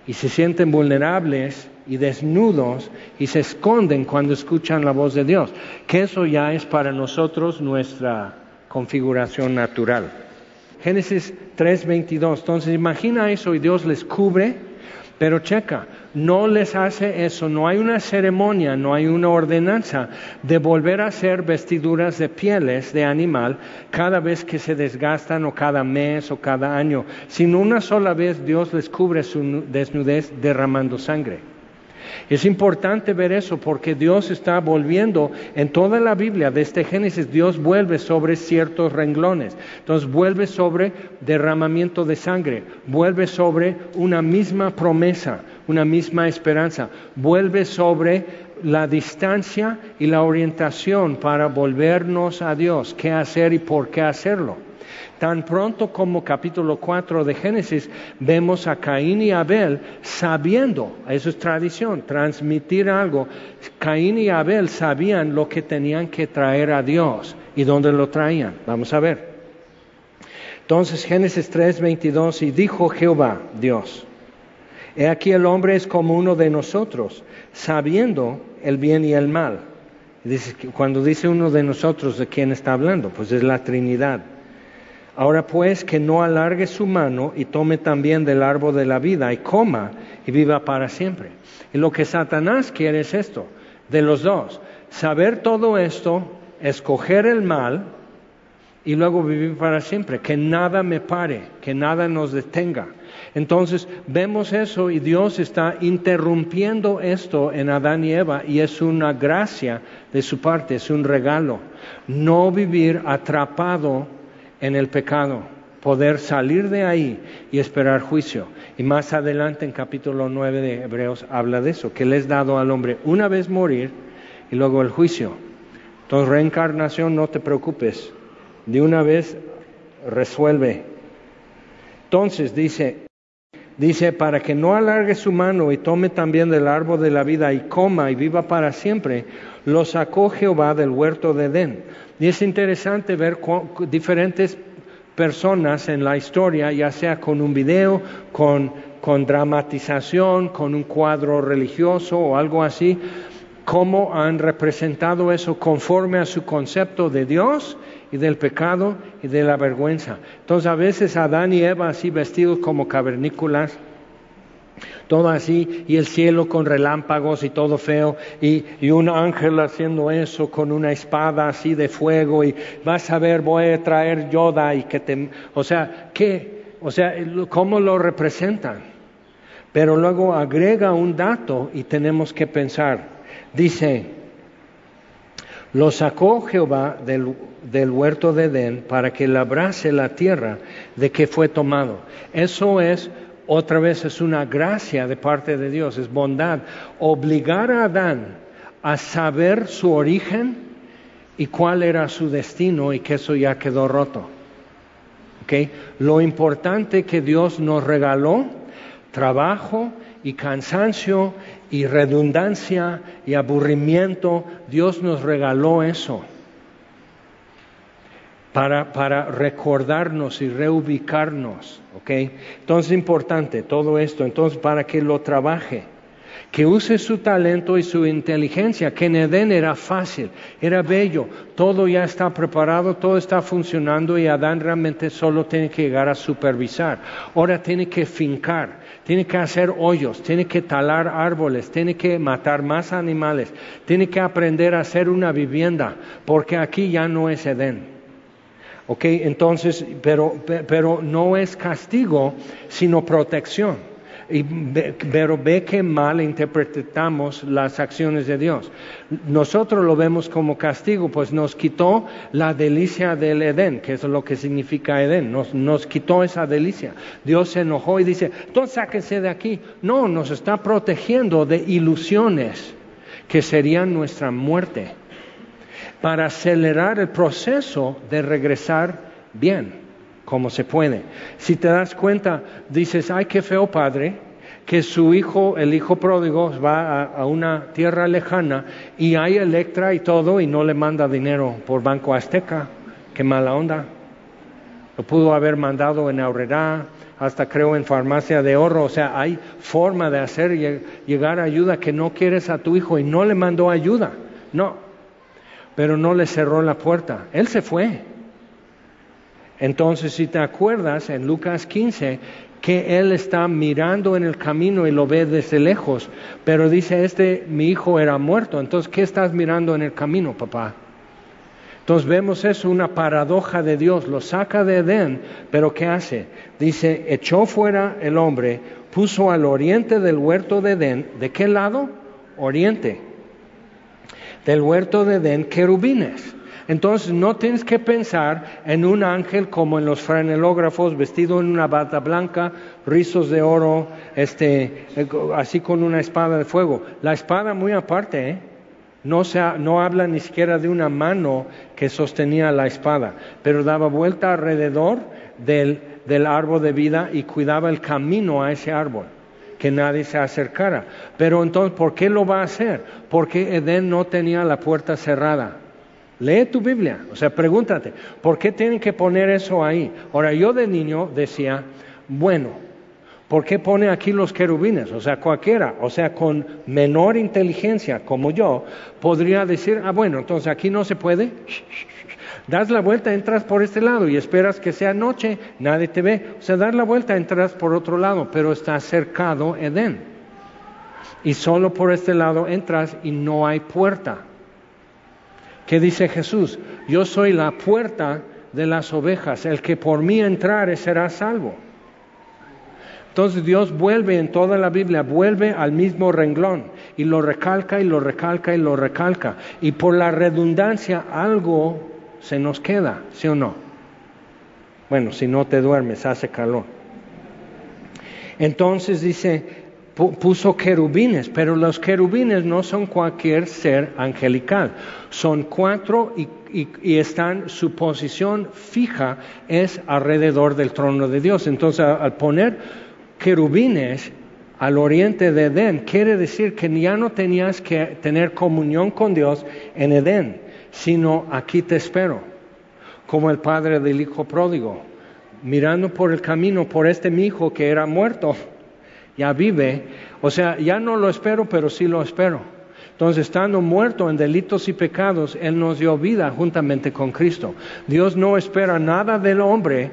Y se sienten vulnerables y desnudos y se esconden cuando escuchan la voz de Dios, que eso ya es para nosotros nuestra configuración natural. Génesis 3:22, entonces imagina eso y Dios les cubre, pero checa, no les hace eso, no hay una ceremonia, no hay una ordenanza de volver a hacer vestiduras de pieles de animal cada vez que se desgastan o cada mes o cada año, sino una sola vez Dios les cubre su desnudez derramando sangre. Es importante ver eso porque Dios está volviendo en toda la Biblia, desde Génesis, Dios vuelve sobre ciertos renglones. Entonces vuelve sobre derramamiento de sangre, vuelve sobre una misma promesa, una misma esperanza, vuelve sobre la distancia y la orientación para volvernos a Dios, qué hacer y por qué hacerlo. Tan pronto como capítulo 4 de Génesis vemos a Caín y Abel sabiendo, eso es tradición, transmitir algo. Caín y Abel sabían lo que tenían que traer a Dios y dónde lo traían. Vamos a ver. Entonces Génesis 3, 22, y dijo Jehová, Dios, he aquí el hombre es como uno de nosotros, sabiendo el bien y el mal. cuando dice uno de nosotros, ¿de quién está hablando? Pues es la Trinidad. Ahora pues que no alargue su mano y tome también del árbol de la vida y coma y viva para siempre. Y lo que Satanás quiere es esto, de los dos, saber todo esto, escoger el mal y luego vivir para siempre, que nada me pare, que nada nos detenga. Entonces vemos eso y Dios está interrumpiendo esto en Adán y Eva y es una gracia de su parte, es un regalo. No vivir atrapado en el pecado, poder salir de ahí y esperar juicio. Y más adelante en capítulo 9 de Hebreos habla de eso, que le es dado al hombre una vez morir y luego el juicio. Entonces, reencarnación, no te preocupes, de una vez resuelve. Entonces dice, dice, para que no alargue su mano y tome también del árbol de la vida y coma y viva para siempre, lo sacó Jehová del huerto de Edén. Y es interesante ver diferentes personas en la historia, ya sea con un video, con, con dramatización, con un cuadro religioso o algo así, cómo han representado eso conforme a su concepto de Dios y del pecado y de la vergüenza. Entonces a veces Adán y Eva así vestidos como cavernícolas, todo así, y el cielo con relámpagos y todo feo, y, un ángel haciendo eso con una espada así de fuego, y vas a ver, voy a traer Yoda y que te... O sea, ¿qué? O sea, ¿cómo lo representan? Pero luego agrega un dato y tenemos que pensar. Dice, lo sacó Jehová del, huerto de Edén para que labrase la tierra de que fue tomado. Eso es otra vez es una gracia de parte de Dios, es bondad. Obligar a Adán a saber su origen y cuál era su destino y que eso ya quedó roto. ¿Okay? Lo importante que Dios nos regaló, trabajo y cansancio y redundancia y aburrimiento, Dios nos regaló eso. para, recordarnos y reubicarnos. ¿ok? Entonces es importante todo esto, entonces para que lo trabaje que use su talento y su inteligencia, que en Edén era fácil, era bello, todo ya está preparado, todo está funcionando y Adán realmente solo tiene que llegar a supervisar. Ahora tiene que fincar, tiene que hacer hoyos, tiene que talar árboles, tiene que matar más animales, tiene que aprender a hacer una vivienda, porque aquí ya no es Edén. ¿Ok? Entonces, pero, pero no es castigo, sino protección. Y pero ve que mal interpretamos las acciones de Dios. Nosotros lo vemos como castigo, pues nos quitó la delicia del Edén, que es lo que significa Edén, nos, nos quitó esa delicia. Dios se enojó y dice, entonces sáquense de aquí. No, nos está protegiendo de ilusiones que serían nuestra muerte, para acelerar el proceso de regresar bien como se puede. Si te das cuenta, dices, ay, qué feo padre, que su hijo, el hijo pródigo, va a, una tierra lejana y hay Electra y todo y no le manda dinero por Banco Azteca. Qué mala onda. Lo pudo haber mandado en Aurrera, hasta creo en farmacia de oro. O sea, hay forma de hacer llegar ayuda que no quieres a tu hijo y no le mandó ayuda. No, pero no le cerró la puerta. Él se fue. Entonces, si te acuerdas, en Lucas 15, que él está mirando en el camino y lo ve desde lejos, pero dice, este, mi hijo era muerto, entonces, ¿qué estás mirando en el camino, papá? Entonces vemos eso, una paradoja de Dios, lo saca de Edén, pero ¿qué hace? Dice, echó fuera el hombre, puso al oriente del huerto de Edén, ¿de qué lado? Oriente. Del huerto de Edén, querubines entonces no tienes que pensar en un ángel como en los franelógrafos, vestido en una bata blanca, rizos de oro, este, eh, así con una espada de fuego. La espada muy aparte, ¿eh? No, no habla ni siquiera de una mano que sostenía la espada, pero daba vuelta alrededor del, del árbol de vida y cuidaba el camino a ese árbol que nadie se acercara. Pero entonces, ¿por qué lo va a hacer? Porque Edén no tenía la puerta cerrada. Lee tu Biblia, o sea, pregúntate, ¿por qué tienen que poner eso ahí? Ahora, yo de niño decía, bueno, ¿por qué pone aquí los querubines? O sea, cualquiera, o sea, con menor inteligencia como yo, podría decir, ah, bueno, entonces aquí no se puede. Das la vuelta, entras por este lado y esperas que sea noche, nadie te ve. O sea, das la vuelta, entras por otro lado, pero está cercado Edén. Y solo por este lado entras y no hay puerta. ¿Qué dice Jesús? Yo soy la puerta de las ovejas, el que por mí entrare será salvo. Entonces Dios vuelve en toda la Biblia, vuelve al mismo renglón y lo recalca y lo recalca y lo recalca. Y por la redundancia algo se nos queda, ¿sí o no? Bueno, si no te duermes, hace calor. Entonces dice, puso querubines, pero los querubines no son cualquier ser angelical, son cuatro y, están, su posición fija es alrededor del trono de Dios. Entonces, al poner querubines al oriente de Edén, quiere decir que ya no tenías que tener comunión con Dios en Edén, sino aquí te espero, como el padre del hijo pródigo, mirando por el camino por este mi hijo que era muerto ya vive. O sea, ya no lo espero, pero sí lo espero. Entonces, estando muerto en delitos y pecados, Él nos dio vida juntamente con Cristo. Dios no espera nada del hombre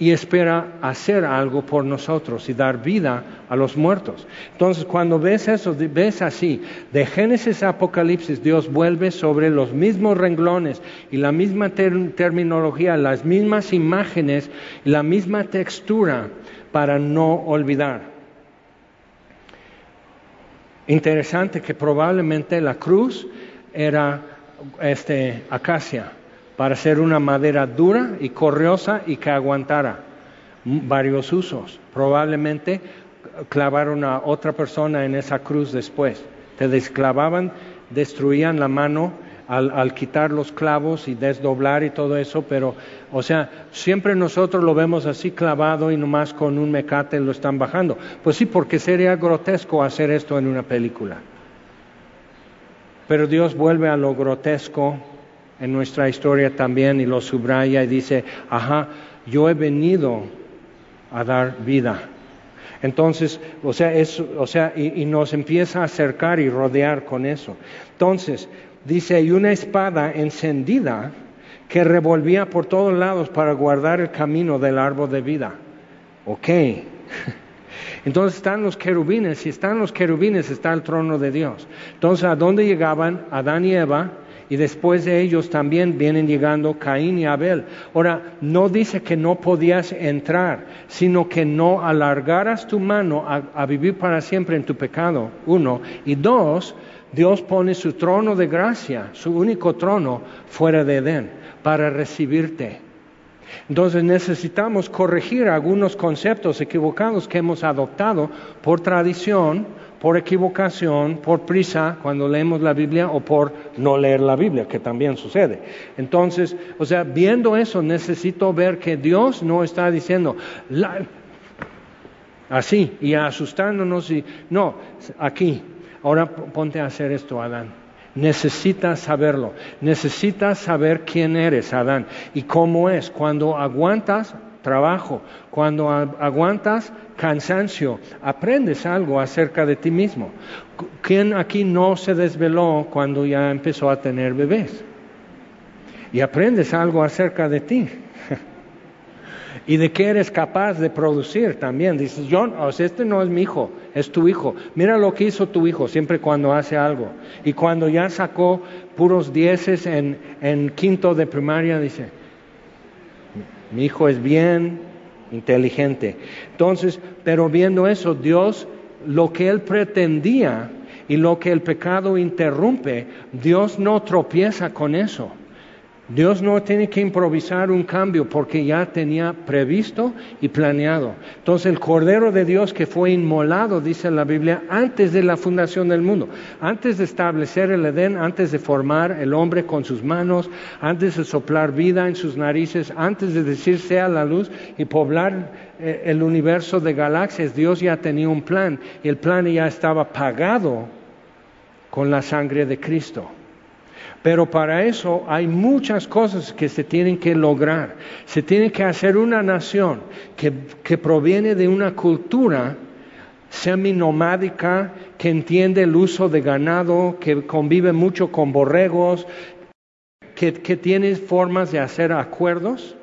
y espera hacer algo por nosotros y dar vida a los muertos. Entonces, cuando ves eso, ves así, de Génesis a Apocalipsis, Dios vuelve sobre los mismos renglones y la misma terminología, las mismas imágenes y la misma textura para no olvidar. Interesante que probablemente la cruz era este, acacia para ser una madera dura y corriosa y que aguantara varios usos. Probablemente clavaron a otra persona en esa cruz después. Te desclavaban, destruían la mano al, quitar los clavos y desdoblar y todo eso, pero, o sea, siempre nosotros lo vemos así clavado y nomás con un mecate lo están bajando. Pues sí, porque sería grotesco hacer esto en una película. Pero Dios vuelve a lo grotesco en nuestra historia también y lo subraya y dice, ajá, yo he venido a dar vida. Entonces, o sea, o sea y, y, nos empieza a acercar y rodear con eso. Entonces, dice, hay una espada encendida que revolvía por todos lados para guardar el camino del árbol de vida. Ok. Entonces están los querubines, si están los querubines está el trono de Dios. Entonces, ¿a dónde llegaban Adán y Eva? y después de ellos también vienen llegando Caín y Abel. Ahora, no dice que no podías entrar, sino que no alargaras tu mano a, vivir para siempre en tu pecado, uno. Y dos, Dios pone su trono de gracia, su único trono, fuera de Edén, para recibirte. Entonces necesitamos corregir algunos conceptos equivocados que hemos adoptado por tradición por equivocación, por prisa cuando leemos la Biblia o por no leer la Biblia, que también sucede. Entonces, o sea, viendo eso, necesito ver que Dios no está diciendo así y asustándonos y no, aquí. Ahora ponte a hacer esto, Adán. Necesitas saberlo, necesitas saber quién eres, Adán, y cómo es. Cuando aguantas trabajo, cuando aguantas cansancio, aprendes algo acerca de ti mismo. ¿Quién aquí no se desveló cuando ya empezó a tener bebés? Y aprendes algo acerca de ti. Y de qué eres capaz de producir también. Dices, John, o sea, este no es mi hijo, es tu hijo. Mira lo que hizo tu hijo siempre cuando hace algo. Y cuando ya sacó puros dieces en, en quinto de primaria, dice, mi hijo es bien inteligente. Entonces, pero viendo eso, Dios, lo que él pretendía y lo que el pecado interrumpe, Dios no tropieza con eso. Dios no tiene que improvisar un cambio porque ya tenía previsto y planeado. Entonces el Cordero de Dios que fue inmolado, dice la Biblia, antes de la fundación del mundo, antes de establecer el Edén, antes de formar el hombre con sus manos, antes de soplar vida en sus narices, antes de decir sea la luz y poblar eh, el universo de galaxias, Dios ya tenía un plan y el plan ya estaba pagado con la sangre de Cristo. Pero para eso hay muchas cosas que se tienen que lograr. Se tiene que hacer una nación que, proviene de una cultura seminomádica, que entiende el uso de ganado, que convive mucho con borregos, que tiene formas de hacer acuerdos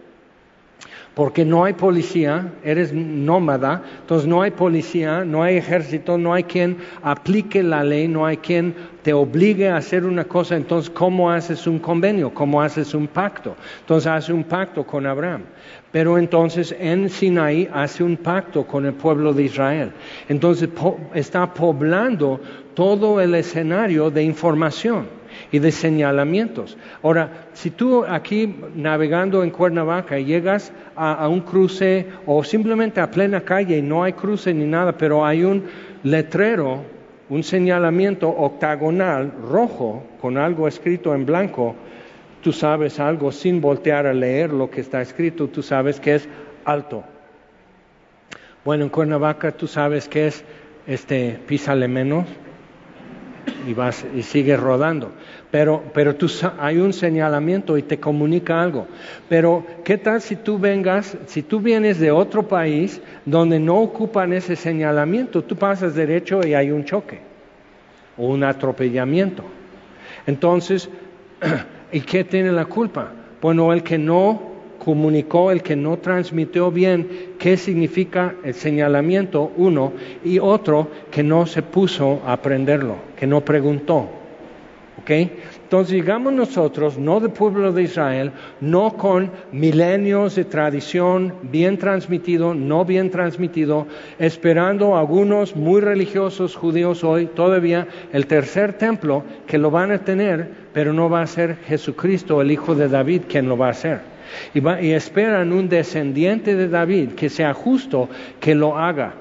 porque no hay policía, eres nómada, entonces no hay policía, no hay ejército, no hay quien aplique la ley, no hay quien te obligue a hacer una cosa, entonces ¿cómo haces un convenio? ¿Cómo haces un pacto? Entonces hace un pacto con Abraham. Pero entonces en Sinaí hace un pacto con el pueblo de Israel. Entonces está poblando todo el escenario de información y de señalamientos. Ahora, si tú aquí navegando en Cuernavaca llegas a, un cruce o simplemente a plena calle y no hay cruce ni nada, pero hay un letrero, un señalamiento octagonal rojo con algo escrito en blanco, tú sabes algo sin voltear a leer lo que está escrito, tú sabes que es alto. Bueno, en Cuernavaca tú sabes que es este písale menos y vas y sigues rodando. Pero, pero hay un señalamiento y te comunica algo. Pero, ¿qué tal si tú vengas, si tú vienes de otro país donde no ocupan ese señalamiento? Tú pasas derecho y hay un choque o un atropellamiento. Entonces, ¿y qué tiene la culpa? Bueno, el que no comunicó, el que no transmitió bien qué significa el señalamiento, uno, y otro que no se puso a aprenderlo, que no preguntó. ¿Ok? Entonces llegamos nosotros, no del pueblo de Israel, no con milenios de tradición bien transmitido, no bien transmitido, esperando algunos muy religiosos judíos hoy todavía el tercer templo que lo van a tener, pero no va a ser Jesucristo, el Hijo de David, quien lo va a hacer y, esperan un descendiente de David que sea justo, que lo haga.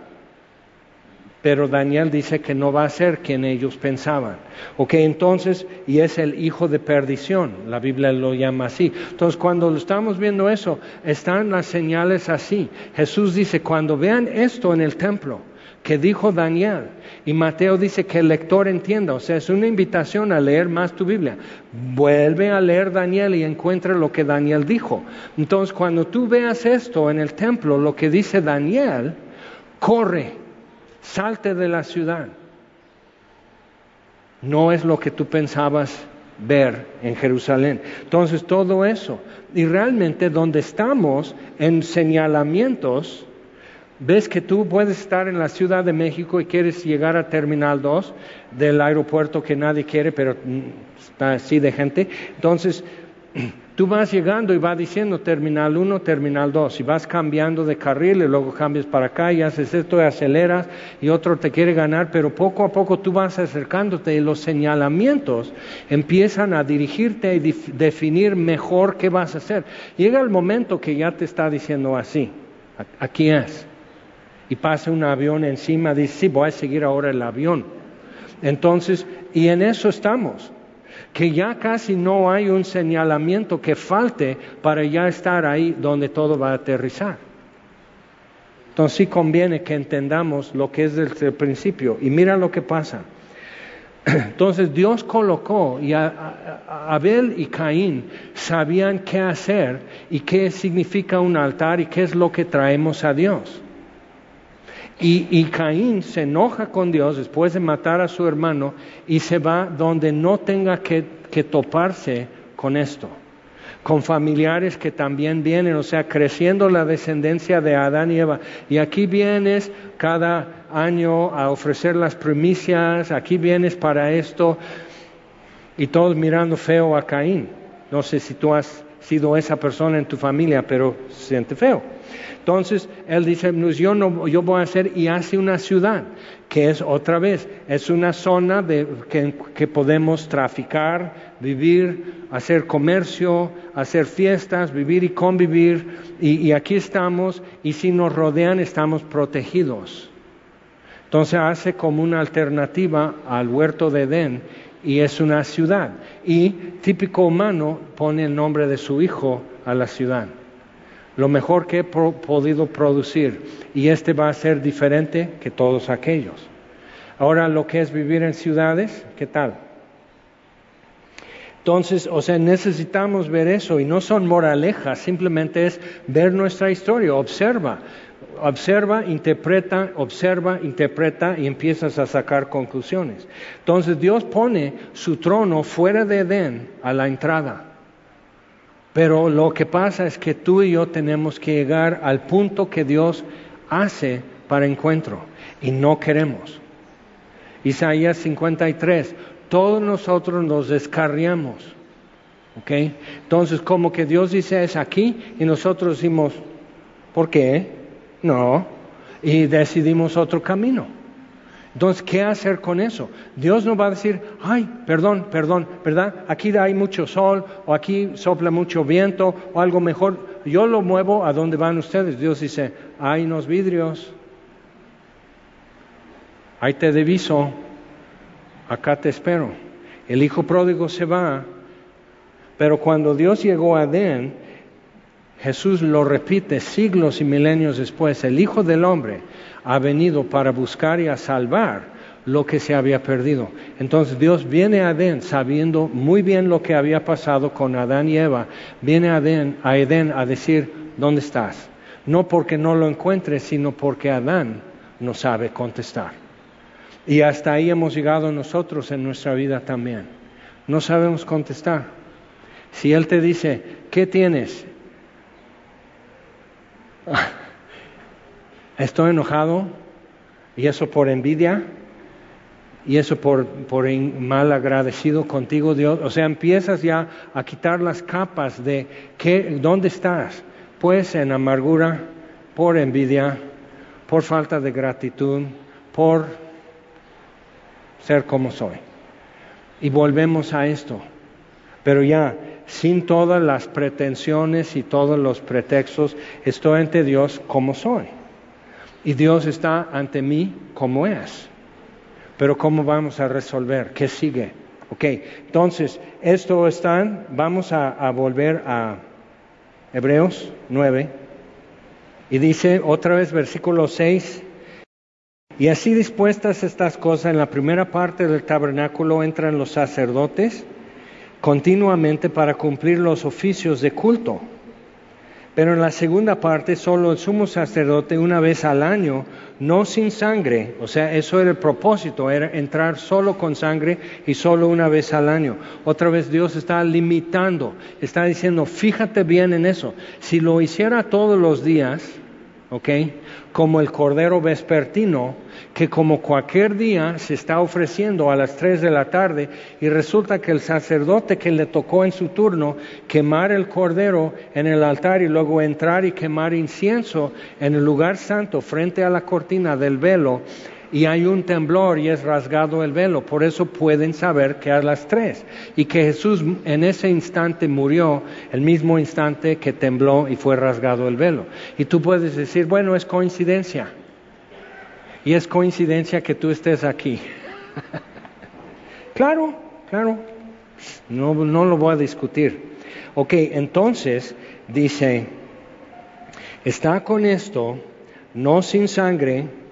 Pero Daniel dice que no va a ser quien ellos pensaban. Ok, entonces, y es el hijo de perdición, la Biblia lo llama así. Entonces, cuando estamos viendo eso, están las señales así. Jesús dice, cuando vean esto en el templo, que dijo Daniel. Y Mateo dice que el lector entienda, o sea, es una invitación a leer más tu Biblia. Vuelve a leer Daniel y encuentra lo que Daniel dijo. Entonces, cuando tú veas esto en el templo, lo que dice Daniel, corre, salte de la ciudad. No es lo que tú pensabas ver en Jerusalén. Entonces, todo eso. Y realmente donde estamos en señalamientos, ves que tú puedes estar en la Ciudad de México y quieres llegar a Terminal 2 del aeropuerto que nadie quiere, pero está así de gente. Entonces, tú vas llegando y va diciendo Terminal 1, Terminal 2, y vas cambiando de carril y luego cambias para acá y haces esto y aceleras y otro te quiere ganar, pero poco a poco tú vas acercándote y los señalamientos empiezan a dirigirte y definir mejor qué vas a hacer. Llega el momento que ya te está diciendo así, aquí es y pasa un avión encima, dice, sí, voy a seguir ahora el avión. Entonces, y en eso estamos, que ya casi no hay un señalamiento que falte para ya estar ahí donde todo va a aterrizar. Entonces sí conviene que entendamos lo que es desde el principio. Y mira lo que pasa. Entonces Dios colocó y Abel y Caín sabían qué hacer y qué significa un altar y qué es lo que traemos a Dios. Y, Caín se enoja con Dios después de matar a su hermano y se va donde no tenga que, que toparse con esto con familiares que también vienen, o sea, creciendo la descendencia de Adán y Eva. Y aquí vienes cada año a ofrecer las primicias, aquí vienes para esto, y todos mirando feo a Caín. No sé si tú has sido esa persona en tu familia, pero siente feo. Entonces él dice, pues yo, no, yo voy a hacer y hace una ciudad, que es otra vez, es una zona de, que, podemos traficar, vivir, hacer comercio, hacer fiestas, vivir y convivir. Y, aquí estamos y si nos rodean estamos protegidos. Entonces hace como una alternativa al huerto de Edén y es una ciudad. Y típico humano pone el nombre de su hijo a la ciudad lo mejor que he podido producir y este va a ser diferente que todos aquellos. Ahora lo que es vivir en ciudades, ¿qué tal? Entonces, o sea, necesitamos ver eso y no son moralejas, simplemente es ver nuestra historia, observa, observa, interpreta, observa, interpreta y empiezas a sacar conclusiones. Entonces Dios pone su trono fuera de Edén a la entrada. Pero lo que pasa es que tú y yo tenemos que llegar al punto que Dios hace para encuentro y no queremos. Isaías 53, todos nosotros nos descarriamos. ¿Ok? Entonces, como que Dios dice es aquí y nosotros decimos, ¿por qué? No. Y decidimos otro camino. Entonces, ¿qué hacer con eso? Dios no va a decir, ay, perdón, perdón, ¿verdad? Aquí hay mucho sol o aquí sopla mucho viento o algo mejor. Yo lo muevo a donde van ustedes. Dios dice, hay unos vidrios, ahí te deviso, acá te espero. El hijo pródigo se va, pero cuando Dios llegó a Adén, Jesús lo repite siglos y milenios después, el Hijo del Hombre ha venido para buscar y a salvar lo que se había perdido. Entonces Dios viene a Edén sabiendo muy bien lo que había pasado con Adán y Eva, viene a Edén a, Edén a decir, ¿dónde estás? No porque no lo encuentre, sino porque Adán no sabe contestar. Y hasta ahí hemos llegado nosotros en nuestra vida también. No sabemos contestar. Si Él te dice, ¿qué tienes? Estoy enojado y eso por envidia y eso por, por mal agradecido contigo, Dios. O sea, empiezas ya a quitar las capas de ¿qué, dónde estás. Pues en amargura, por envidia, por falta de gratitud, por ser como soy. Y volvemos a esto. Pero ya, sin todas las pretensiones y todos los pretextos, estoy ante Dios como soy. Y Dios está ante mí como es. Pero ¿cómo vamos a resolver? ¿Qué sigue? Ok, entonces, esto está, vamos a, a volver a Hebreos 9. Y dice otra vez versículo 6, Y así dispuestas estas cosas, en la primera parte del tabernáculo entran los sacerdotes continuamente para cumplir los oficios de culto. Pero en la segunda parte, solo el sumo sacerdote una vez al año, no sin sangre, o sea, eso era el propósito, era entrar solo con sangre y solo una vez al año. Otra vez Dios está limitando, está diciendo, fíjate bien en eso, si lo hiciera todos los días, ¿ok? Como el cordero vespertino, que como cualquier día se está ofreciendo a las 3 de la tarde y resulta que el sacerdote que le tocó en su turno quemar el cordero en el altar y luego entrar y quemar incienso en el lugar santo frente a la cortina del velo, y hay un temblor y es rasgado el velo. Por eso pueden saber que a las tres. Y que Jesús en ese instante murió, el mismo instante que tembló y fue rasgado el velo. Y tú puedes decir, bueno, es coincidencia. Y es coincidencia que tú estés aquí. claro, claro. No, no lo voy a discutir. Ok, entonces dice, está con esto, no sin sangre,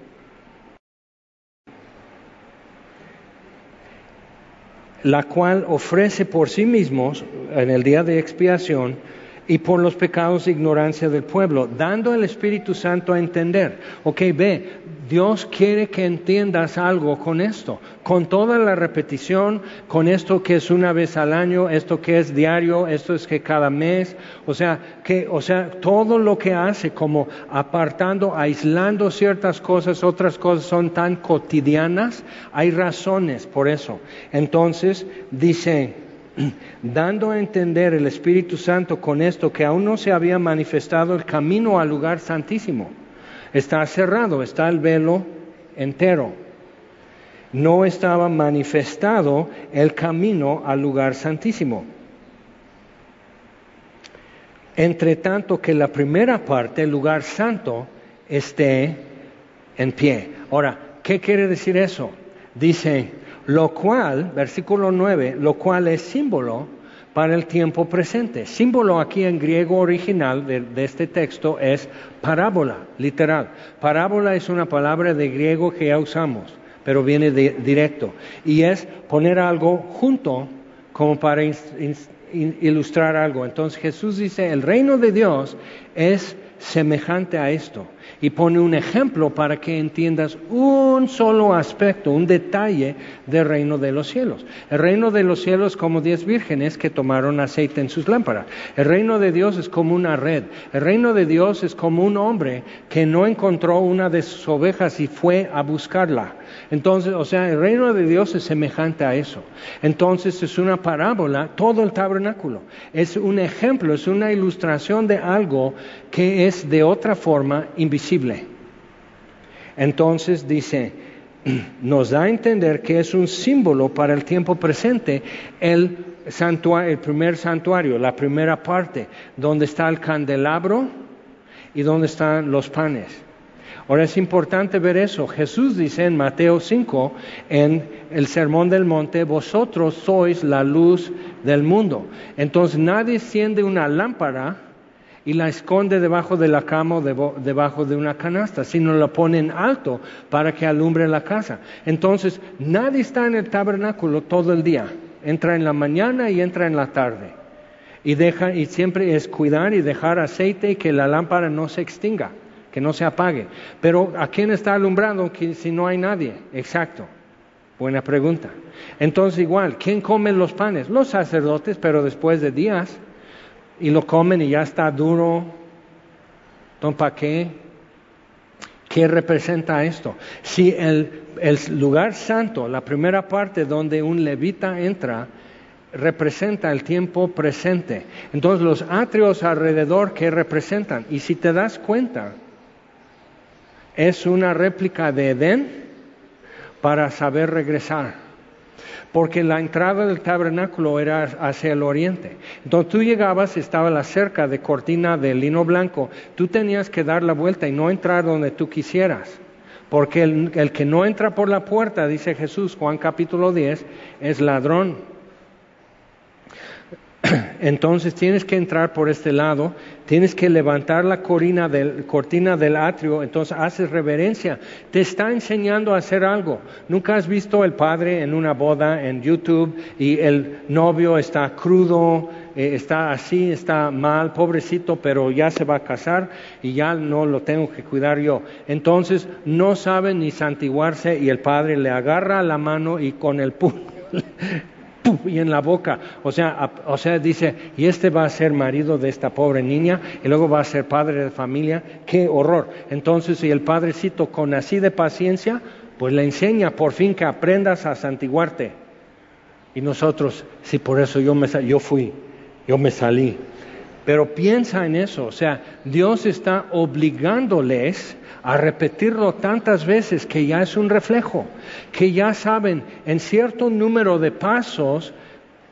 la cual ofrece por sí mismos en el día de expiación y por los pecados de ignorancia del pueblo, dando al Espíritu Santo a entender. Ok, ve, Dios quiere que entiendas algo con esto, con toda la repetición, con esto que es una vez al año, esto que es diario, esto es que cada mes, o sea, que, o sea, todo lo que hace como apartando, aislando ciertas cosas, otras cosas son tan cotidianas, hay razones por eso. Entonces, dice, dando a entender el Espíritu Santo con esto que aún no se había manifestado el camino al lugar santísimo. Está cerrado, está el velo entero. No estaba manifestado el camino al lugar santísimo. Entre tanto que la primera parte, el lugar santo, esté en pie. Ahora, ¿qué quiere decir eso? Dice, lo cual, versículo 9, lo cual es símbolo para el tiempo presente. Símbolo aquí en griego original de, este texto es parábola, literal. Parábola es una palabra de griego que ya usamos, pero viene directo. Y es poner algo junto como para ilustrar algo. Entonces Jesús dice, el reino de Dios es semejante a esto y pone un ejemplo para que entiendas un solo aspecto, un detalle del reino de los cielos. El reino de los cielos como diez vírgenes que tomaron aceite en sus lámparas. El reino de Dios es como una red. El reino de Dios es como un hombre que no encontró una de sus ovejas y fue a buscarla. Entonces, o sea, el reino de Dios es semejante a eso. Entonces es una parábola, todo el tabernáculo. Es un ejemplo, es una ilustración de algo que es de otra forma invisible. Entonces dice, nos da a entender que es un símbolo para el tiempo presente el, el primer santuario, la primera parte, donde está el candelabro y donde están los panes. Ahora es importante ver eso. Jesús dice en Mateo 5, en el Sermón del Monte, vosotros sois la luz del mundo. Entonces nadie enciende una lámpara y la esconde debajo de la cama o debajo de una canasta, sino la pone en alto para que alumbre la casa. Entonces nadie está en el tabernáculo todo el día. Entra en la mañana y entra en la tarde. Y, deja, y siempre es cuidar y dejar aceite y que la lámpara no se extinga que no se apague. Pero ¿a quién está alumbrando si no hay nadie? Exacto. Buena pregunta. Entonces igual, ¿quién come los panes? Los sacerdotes, pero después de días. Y lo comen y ya está duro. Entonces, ¿para qué? ¿Qué representa esto? Si el, el lugar santo, la primera parte donde un levita entra, representa el tiempo presente. Entonces los atrios alrededor, ¿qué representan? Y si te das cuenta, es una réplica de Edén para saber regresar. Porque la entrada del tabernáculo era hacia el oriente. Entonces tú llegabas, estaba la cerca de cortina de lino blanco, tú tenías que dar la vuelta y no entrar donde tú quisieras. Porque el, el que no entra por la puerta, dice Jesús, Juan capítulo 10, es ladrón. Entonces tienes que entrar por este lado, tienes que levantar la cortina del, cortina del atrio, entonces haces reverencia. Te está enseñando a hacer algo. Nunca has visto el padre en una boda en YouTube y el novio está crudo, eh, está así, está mal, pobrecito, pero ya se va a casar y ya no lo tengo que cuidar yo. Entonces no sabe ni santiguarse y el padre le agarra la mano y con el puño y en la boca. O sea, o sea, dice, y este va a ser marido de esta pobre niña y luego va a ser padre de familia. Qué horror. Entonces, si el padrecito con así de paciencia, pues le enseña por fin que aprendas a santiguarte. Y nosotros, sí, por eso yo, me, yo fui, yo me salí. Pero piensa en eso, o sea, Dios está obligándoles a repetirlo tantas veces que ya es un reflejo, que ya saben en cierto número de pasos,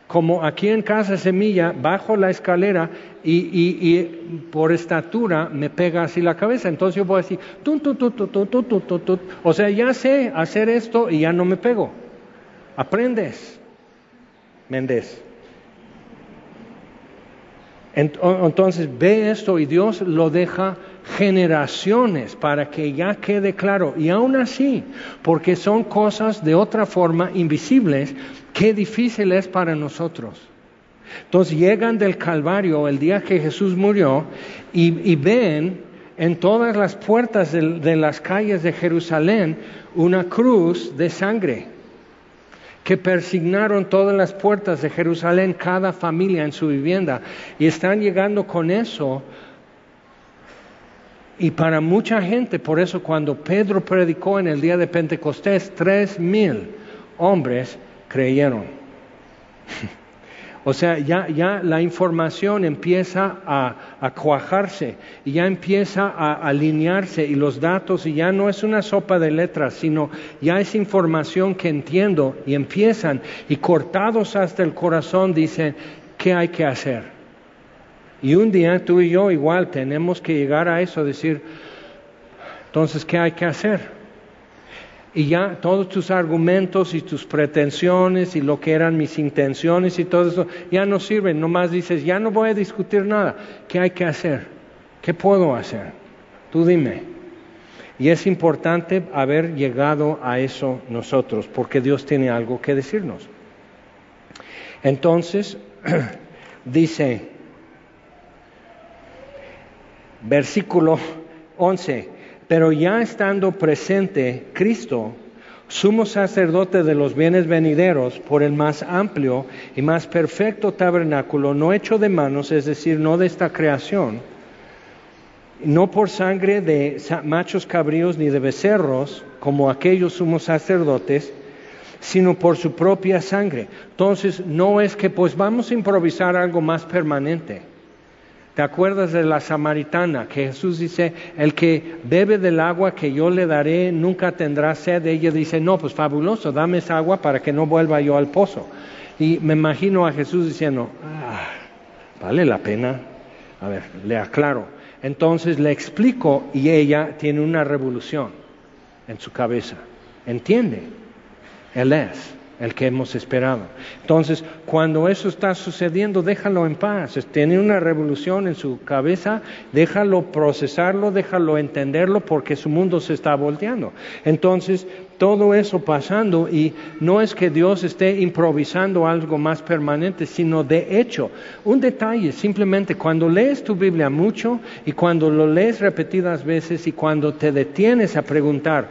como aquí en Casa Semilla, bajo la escalera y, por estatura me pega así la cabeza. Entonces yo voy a decir, o sea, ya sé hacer esto y ya no me pego. Aprendes, Méndez. Entonces ve esto y Dios lo deja generaciones para que ya quede claro. Y aún así, porque son cosas de otra forma invisibles, qué difícil es para nosotros. Entonces llegan del Calvario el día que Jesús murió y, ven en todas las puertas de las calles de Jerusalén una cruz de sangre que persignaron todas las puertas de Jerusalén, cada familia en su vivienda, y están llegando con eso. Y para mucha gente, por eso cuando Pedro predicó en el día de Pentecostés, tres mil hombres creyeron. O sea, ya, la información empieza a, cuajarse y ya empieza a alinearse y los datos y ya no es una sopa de letras, sino ya es información que entiendo y empiezan y cortados hasta el corazón dicen, ¿qué hay que hacer? Y un día tú y yo igual tenemos que llegar a eso, decir, entonces, ¿qué hay que hacer? y ya todos tus argumentos y tus pretensiones y lo que eran mis intenciones y todo eso ya no sirven, nomás dices, ya no voy a discutir nada, ¿qué hay que hacer? ¿Qué puedo hacer? Tú dime. Y es importante haber llegado a eso nosotros, porque Dios tiene algo que decirnos. Entonces, dice, versículo 11, pero ya estando presente Cristo, sumo sacerdote de los bienes venideros, por el más amplio y más perfecto tabernáculo, no hecho de manos, es decir, no de esta creación, no por sangre de machos cabríos ni de becerros, como aquellos sumos sacerdotes, sino por su propia sangre. Entonces, no es que pues vamos a improvisar algo más permanente. ¿Te acuerdas de la samaritana que Jesús dice, el que bebe del agua que yo le daré nunca tendrá sed? Ella dice, no, pues fabuloso, dame esa agua para que no vuelva yo al pozo. Y me imagino a Jesús diciendo, ah, vale la pena. A ver, le aclaro. Entonces le explico y ella tiene una revolución en su cabeza. ¿Entiende? Él es el que hemos esperado. Entonces, cuando eso está sucediendo, déjalo en paz. Tiene una revolución en su cabeza, déjalo procesarlo, déjalo entenderlo, porque su mundo se está volteando. Entonces, todo eso pasando y no es que Dios esté improvisando algo más permanente, sino de hecho, un detalle, simplemente cuando lees tu Biblia mucho y cuando lo lees repetidas veces y cuando te detienes a preguntar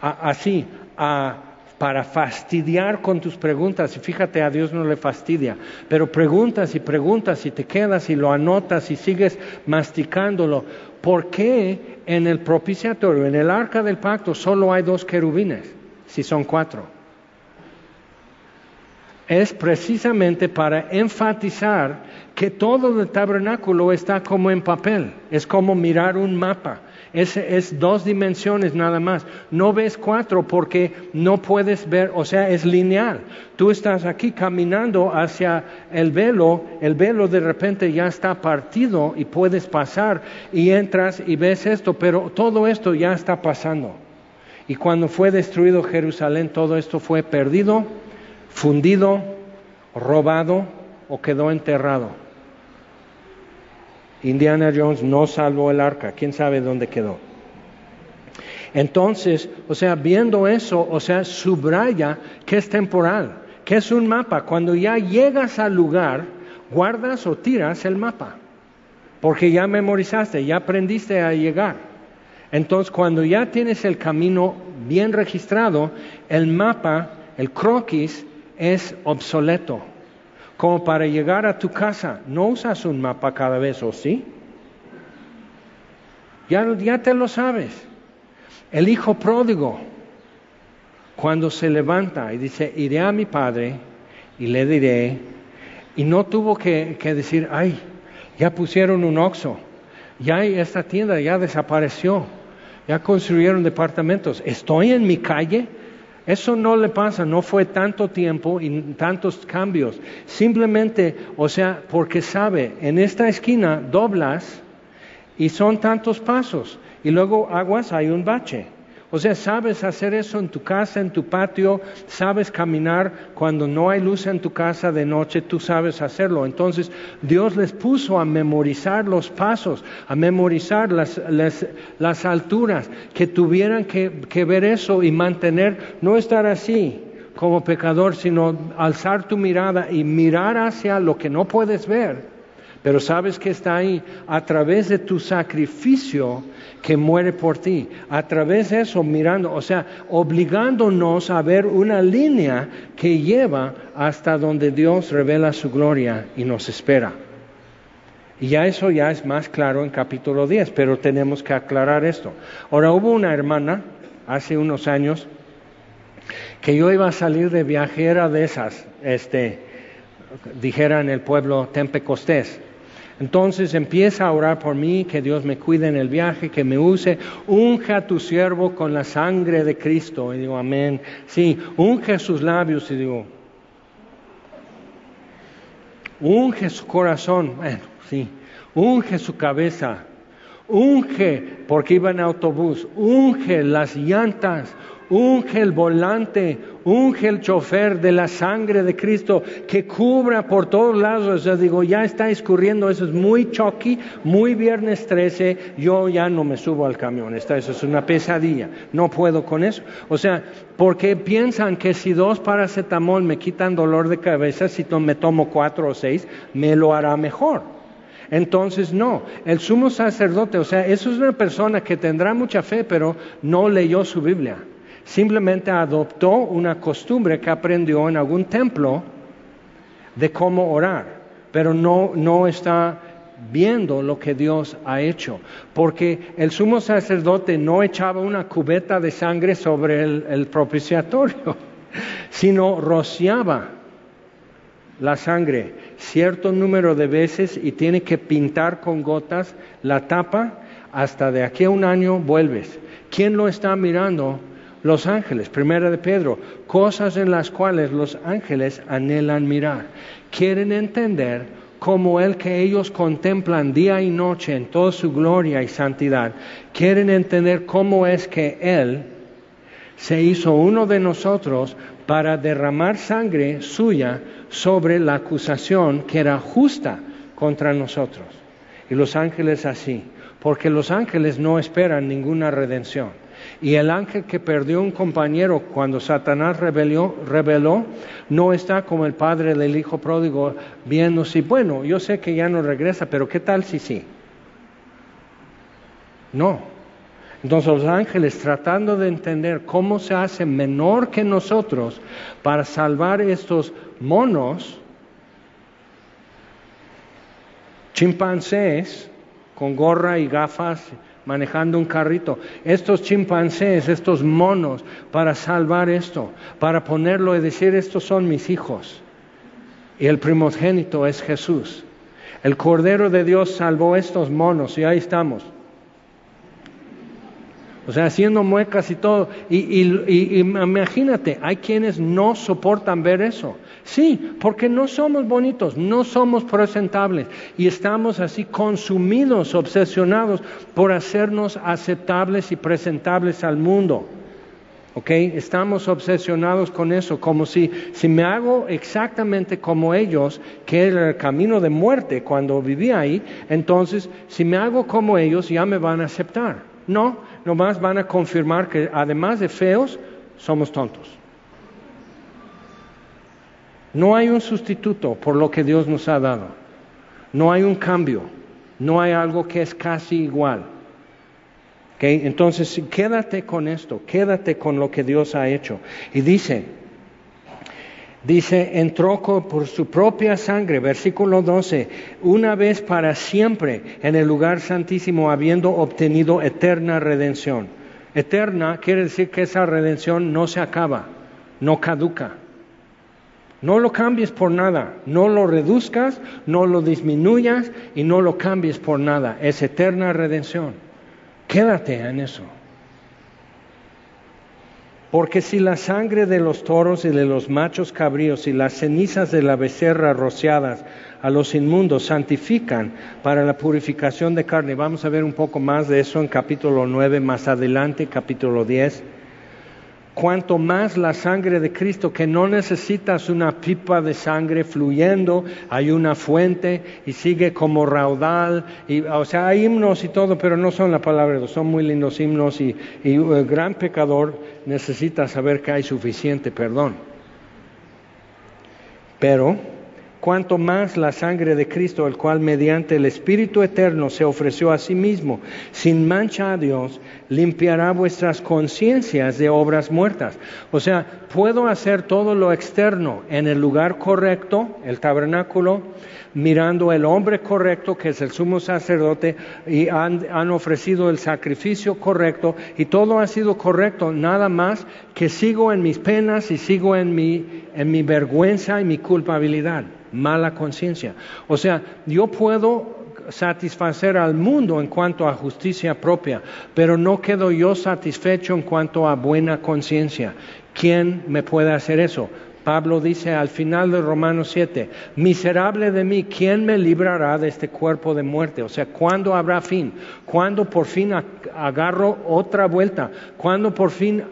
así, a para fastidiar con tus preguntas. Y fíjate, a Dios no le fastidia. Pero preguntas y preguntas y te quedas y lo anotas y sigues masticándolo. ¿Por qué en el propiciatorio, en el arca del pacto, solo hay dos querubines, si son cuatro? Es precisamente para enfatizar que todo el tabernáculo está como en papel, es como mirar un mapa. Es, es, dos dimensiones nada más. No ves cuatro porque no puedes ver, o sea, es lineal. Tú estás aquí caminando hacia el velo, el velo de repente ya está partido y puedes pasar y entras y ves esto, pero todo esto ya está pasando. Y cuando fue destruido Jerusalén, todo esto fue perdido, fundido, robado o quedó enterrado. Indiana Jones no salvó el arca, quién sabe dónde quedó. Entonces, o sea, viendo eso, o sea, subraya que es temporal, que es un mapa. Cuando ya llegas al lugar, guardas o tiras el mapa, porque ya memorizaste, ya aprendiste a llegar. Entonces, cuando ya tienes el camino bien registrado, el mapa, el croquis, es obsoleto. Como para llegar a tu casa, no usas un mapa cada vez, ¿o sí? Ya, ya te lo sabes. El hijo pródigo, cuando se levanta y dice, iré a mi padre y le diré, y no tuvo que, que decir, ay, ya pusieron un oxo, ya esta tienda ya desapareció, ya construyeron departamentos, estoy en mi calle. Eso no le pasa, no fue tanto tiempo y tantos cambios. Simplemente, o sea, porque sabe, en esta esquina doblas y son tantos pasos y luego aguas hay un bache. O sea, sabes hacer eso en tu casa, en tu patio, sabes caminar cuando no hay luz en tu casa de noche, tú sabes hacerlo. Entonces Dios les puso a memorizar los pasos, a memorizar las, las, alturas, que tuvieran que, que ver eso y mantener, no estar así como pecador, sino alzar tu mirada y mirar hacia lo que no puedes ver pero sabes que está ahí a través de tu sacrificio que muere por ti, a través de eso mirando, o sea, obligándonos a ver una línea que lleva hasta donde Dios revela su gloria y nos espera. Y ya eso ya es más claro en capítulo 10, pero tenemos que aclarar esto. Ahora hubo una hermana hace unos años que yo iba a salir de viajera de esas, este, dijera en el pueblo Tempecostés. Entonces empieza a orar por mí, que Dios me cuide en el viaje, que me use. Unge a tu siervo con la sangre de Cristo. Y digo, amén. Sí, unge sus labios y digo, unge su corazón. Bueno, sí, unge su cabeza. Unge, porque iba en autobús, unge las llantas, unge el volante, unge el chofer de la sangre de Cristo que cubra por todos lados. O sea, digo, ya está escurriendo, eso es muy choqui, muy viernes 13, yo ya no me subo al camión, eso es una pesadilla, no puedo con eso. O sea, porque piensan que si dos paracetamol me quitan dolor de cabeza, si me tomo cuatro o seis, me lo hará mejor. Entonces, no, el sumo sacerdote, o sea, eso es una persona que tendrá mucha fe, pero no leyó su Biblia. Simplemente adoptó una costumbre que aprendió en algún templo de cómo orar, pero no, no está viendo lo que Dios ha hecho, porque el sumo sacerdote no echaba una cubeta de sangre sobre el, el propiciatorio, sino rociaba la sangre cierto número de veces y tiene que pintar con gotas la tapa hasta de aquí a un año vuelves. ¿Quién lo está mirando? los ángeles, primera de Pedro, cosas en las cuales los ángeles anhelan mirar, quieren entender como el que ellos contemplan día y noche en toda su gloria y santidad, quieren entender cómo es que Él se hizo uno de nosotros para derramar sangre suya sobre la acusación que era justa contra nosotros. Y los ángeles así, porque los ángeles no esperan ninguna redención. Y el ángel que perdió un compañero cuando Satanás rebeló, no está como el padre del hijo pródigo viendo si, bueno, yo sé que ya no regresa, pero ¿qué tal si sí? No. Entonces los ángeles tratando de entender cómo se hace menor que nosotros para salvar estos monos, chimpancés con gorra y gafas manejando un carrito. Estos chimpancés, estos monos, para salvar esto, para ponerlo y decir, estos son mis hijos. Y el primogénito es Jesús. El Cordero de Dios salvó estos monos y ahí estamos. O sea, haciendo muecas y todo. Y, imagínate, hay quienes no soportan ver eso. Sí, porque no somos bonitos, no somos presentables y estamos así consumidos, obsesionados por hacernos aceptables y presentables al mundo. ¿Ok? Estamos obsesionados con eso, como si, si me hago exactamente como ellos, que era el camino de muerte cuando vivía ahí, entonces si me hago como ellos ya me van a aceptar. No, nomás van a confirmar que además de feos, somos tontos. No hay un sustituto por lo que Dios nos ha dado. No hay un cambio. No hay algo que es casi igual. Entonces, quédate con esto, quédate con lo que Dios ha hecho. Y dice, dice, entró por su propia sangre, versículo 12, una vez para siempre en el lugar santísimo, habiendo obtenido eterna redención. Eterna quiere decir que esa redención no se acaba, no caduca. No lo cambies por nada, no lo reduzcas, no lo disminuyas y no lo cambies por nada. Es eterna redención. Quédate en eso. Porque si la sangre de los toros y de los machos cabríos y las cenizas de la becerra rociadas a los inmundos santifican para la purificación de carne, vamos a ver un poco más de eso en capítulo 9, más adelante, capítulo 10 cuanto más la sangre de Cristo, que no necesitas una pipa de sangre fluyendo, hay una fuente y sigue como raudal, y, o sea, hay himnos y todo, pero no son la palabra son muy lindos himnos y, y el gran pecador necesita saber que hay suficiente perdón. Pero cuanto más la sangre de Cristo, el cual mediante el Espíritu Eterno se ofreció a sí mismo, sin mancha a Dios, limpiará vuestras conciencias de obras muertas. O sea, puedo hacer todo lo externo en el lugar correcto, el tabernáculo, mirando el hombre correcto, que es el sumo sacerdote, y han, ofrecido el sacrificio correcto, y todo ha sido correcto, nada más que sigo en mis penas y sigo en mi, en mi vergüenza y mi culpabilidad, mala conciencia. O sea, yo puedo satisfacer al mundo en cuanto a justicia propia, pero no quedo yo satisfecho en cuanto a buena conciencia. ¿Quién me puede hacer eso? Pablo dice al final de Romanos 7, miserable de mí, ¿quién me librará de este cuerpo de muerte? O sea, ¿cuándo habrá fin? ¿Cuándo por fin agarro otra vuelta? ¿Cuándo por fin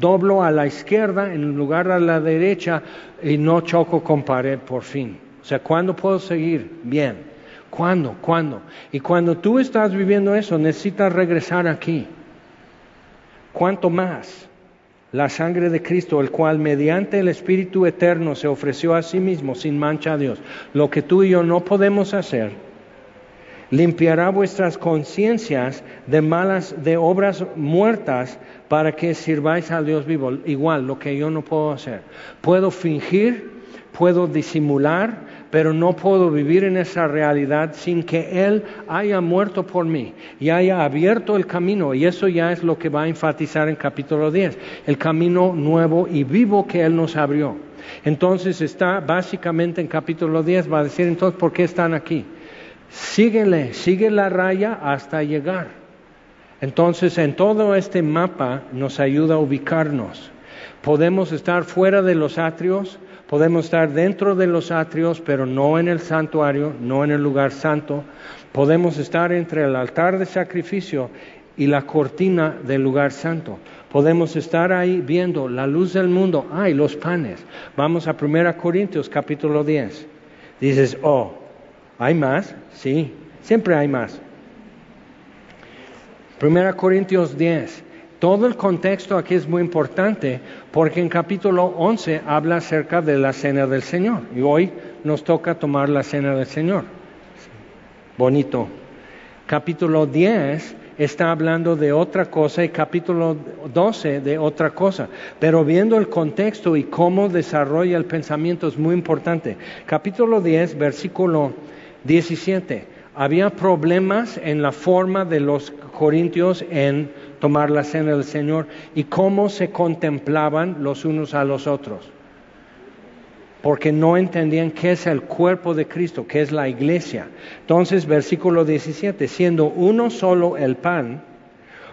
doblo a la izquierda en lugar a la derecha y no choco con pared por fin? O sea, ¿cuándo puedo seguir bien? ¿Cuándo? ¿Cuándo? Y cuando tú estás viviendo eso, necesitas regresar aquí. ¿Cuánto más? la sangre de Cristo, el cual mediante el Espíritu Eterno se ofreció a sí mismo sin mancha a Dios. Lo que tú y yo no podemos hacer, limpiará vuestras conciencias de malas, de obras muertas, para que sirváis a Dios vivo. Igual, lo que yo no puedo hacer. Puedo fingir, puedo disimular, pero no puedo vivir en esa realidad sin que Él haya muerto por mí y haya abierto el camino. Y eso ya es lo que va a enfatizar en capítulo 10, el camino nuevo y vivo que Él nos abrió. Entonces está básicamente en capítulo 10, va a decir entonces, ¿por qué están aquí? Síguele, sigue la raya hasta llegar. Entonces en todo este mapa nos ayuda a ubicarnos. Podemos estar fuera de los atrios, Podemos estar dentro de los atrios, pero no en el santuario, no en el lugar santo. Podemos estar entre el altar de sacrificio y la cortina del lugar santo. Podemos estar ahí viendo la luz del mundo. Ay, los panes. Vamos a 1 Corintios capítulo 10. Dices, oh, ¿hay más? Sí, siempre hay más. 1 Corintios 10. Todo el contexto aquí es muy importante porque en capítulo 11 habla acerca de la cena del Señor y hoy nos toca tomar la cena del Señor. Bonito. Capítulo 10 está hablando de otra cosa y capítulo 12 de otra cosa. Pero viendo el contexto y cómo desarrolla el pensamiento es muy importante. Capítulo 10, versículo 17. Había problemas en la forma de los corintios en tomar la cena del Señor y cómo se contemplaban los unos a los otros. Porque no entendían qué es el cuerpo de Cristo, qué es la iglesia. Entonces, versículo 17, siendo uno solo el pan,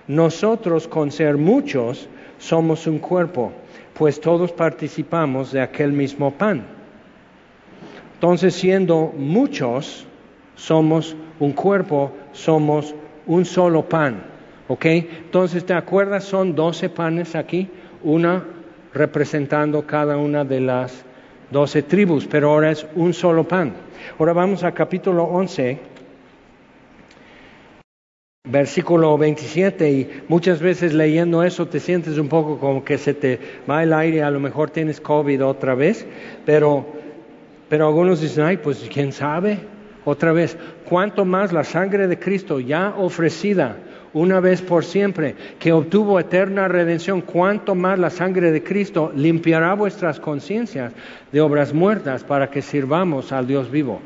nosotros con ser muchos somos un cuerpo, pues todos participamos de aquel mismo pan. Entonces, siendo muchos, somos un cuerpo, somos un solo pan. ¿Ok? Entonces, ¿te acuerdas? Son doce panes aquí. una representando cada una de las doce tribus, pero ahora es un solo pan. Ahora vamos a capítulo 11, versículo 27, y muchas veces leyendo eso te sientes un poco como que se te va el aire, a lo mejor tienes COVID otra vez, pero, pero algunos dicen, ay, pues quién sabe, otra vez, cuánto más la sangre de Cristo ya ofrecida una vez por siempre, que obtuvo eterna redención, cuánto más la sangre de Cristo limpiará vuestras conciencias de obras muertas para que sirvamos al Dios vivo.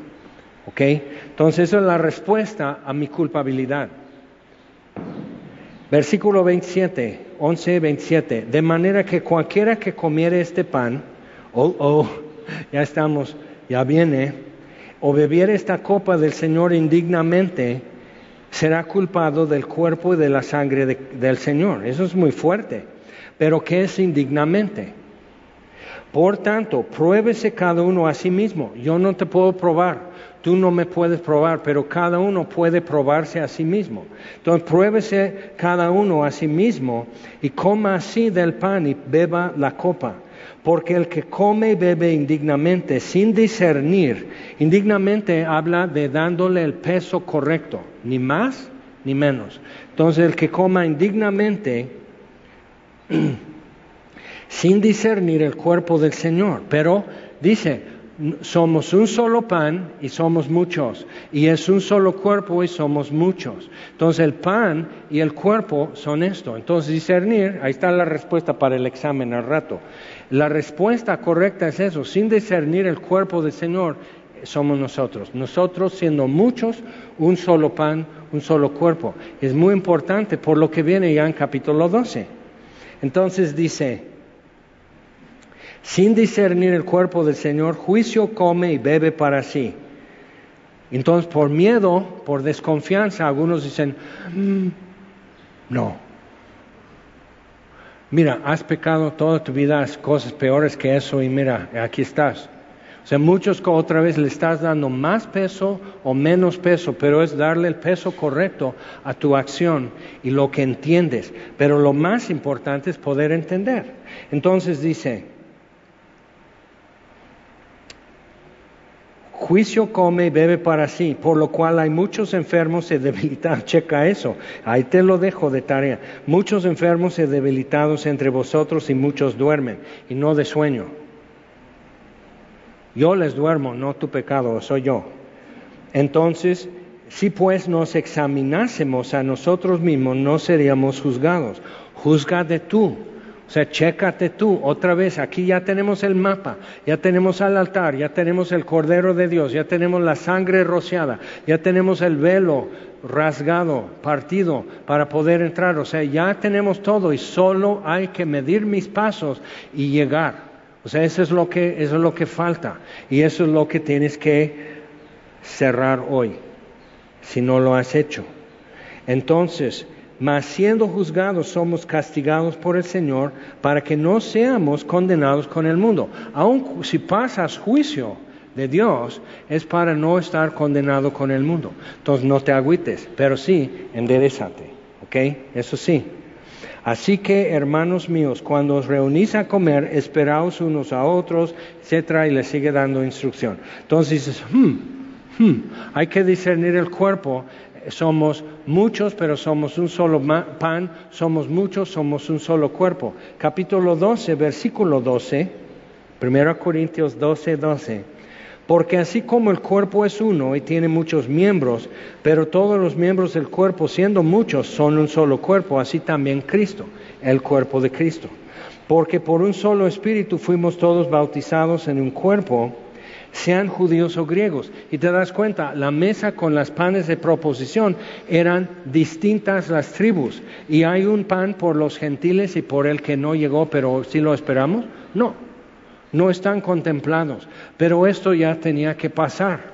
¿Ok? Entonces, esa es la respuesta a mi culpabilidad. Versículo 27, 11, 27. De manera que cualquiera que comiere este pan, oh, oh, ya estamos, ya viene, o bebiere esta copa del Señor indignamente, será culpado del cuerpo y de la sangre del Señor. Eso es muy fuerte. Pero ¿qué es indignamente? Por tanto, pruébese cada uno a sí mismo. Yo no te puedo probar, tú no me puedes probar, pero cada uno puede probarse a sí mismo. Entonces, pruébese cada uno a sí mismo y coma así del pan y beba la copa. Porque el que come y bebe indignamente, sin discernir, indignamente habla de dándole el peso correcto, ni más ni menos. Entonces el que coma indignamente, sin discernir el cuerpo del Señor, pero dice, somos un solo pan y somos muchos, y es un solo cuerpo y somos muchos. Entonces el pan y el cuerpo son esto. Entonces discernir, ahí está la respuesta para el examen al rato. La respuesta correcta es eso, sin discernir el cuerpo del Señor somos nosotros. Nosotros siendo muchos, un solo pan, un solo cuerpo. Es muy importante por lo que viene ya en capítulo 12. Entonces dice, sin discernir el cuerpo del Señor, juicio come y bebe para sí. Entonces, por miedo, por desconfianza, algunos dicen, mm, no. Mira, has pecado toda tu vida, cosas peores que eso y mira, aquí estás. O sea, muchos otra vez le estás dando más peso o menos peso, pero es darle el peso correcto a tu acción y lo que entiendes. Pero lo más importante es poder entender. Entonces dice, Juicio come y bebe para sí, por lo cual hay muchos enfermos y debilitados. Checa eso, ahí te lo dejo de tarea. Muchos enfermos y debilitados entre vosotros y muchos duermen y no de sueño. Yo les duermo, no tu pecado, soy yo. Entonces, si pues nos examinásemos a nosotros mismos, no seríamos juzgados. de tú sea, chécate tú, otra vez, aquí ya tenemos el mapa, ya tenemos al altar, ya tenemos el Cordero de Dios, ya tenemos la sangre rociada, ya tenemos el velo rasgado, partido, para poder entrar. O sea, ya tenemos todo y solo hay que medir mis pasos y llegar. O sea, eso es lo que, eso es lo que falta y eso es lo que tienes que cerrar hoy, si no lo has hecho. Entonces, mas siendo juzgados somos castigados por el Señor para que no seamos condenados con el mundo. Aun si pasas juicio de Dios, es para no estar condenado con el mundo. Entonces no te agüites, pero sí, enderezate. ¿Ok? Eso sí. Así que, hermanos míos, cuando os reunís a comer, esperaos unos a otros, etcétera, y le sigue dando instrucción. Entonces dices, hmm, hmm, hay que discernir el cuerpo somos muchos, pero somos un solo pan, somos muchos, somos un solo cuerpo. Capítulo 12, versículo 12, 1 Corintios 12, 12. Porque así como el cuerpo es uno y tiene muchos miembros, pero todos los miembros del cuerpo, siendo muchos, son un solo cuerpo, así también Cristo, el cuerpo de Cristo. Porque por un solo espíritu fuimos todos bautizados en un cuerpo, sean judíos o griegos. Y te das cuenta, la mesa con las panes de proposición eran distintas las tribus. Y hay un pan por los gentiles y por el que no llegó, pero si lo esperamos, no, no están contemplados. Pero esto ya tenía que pasar.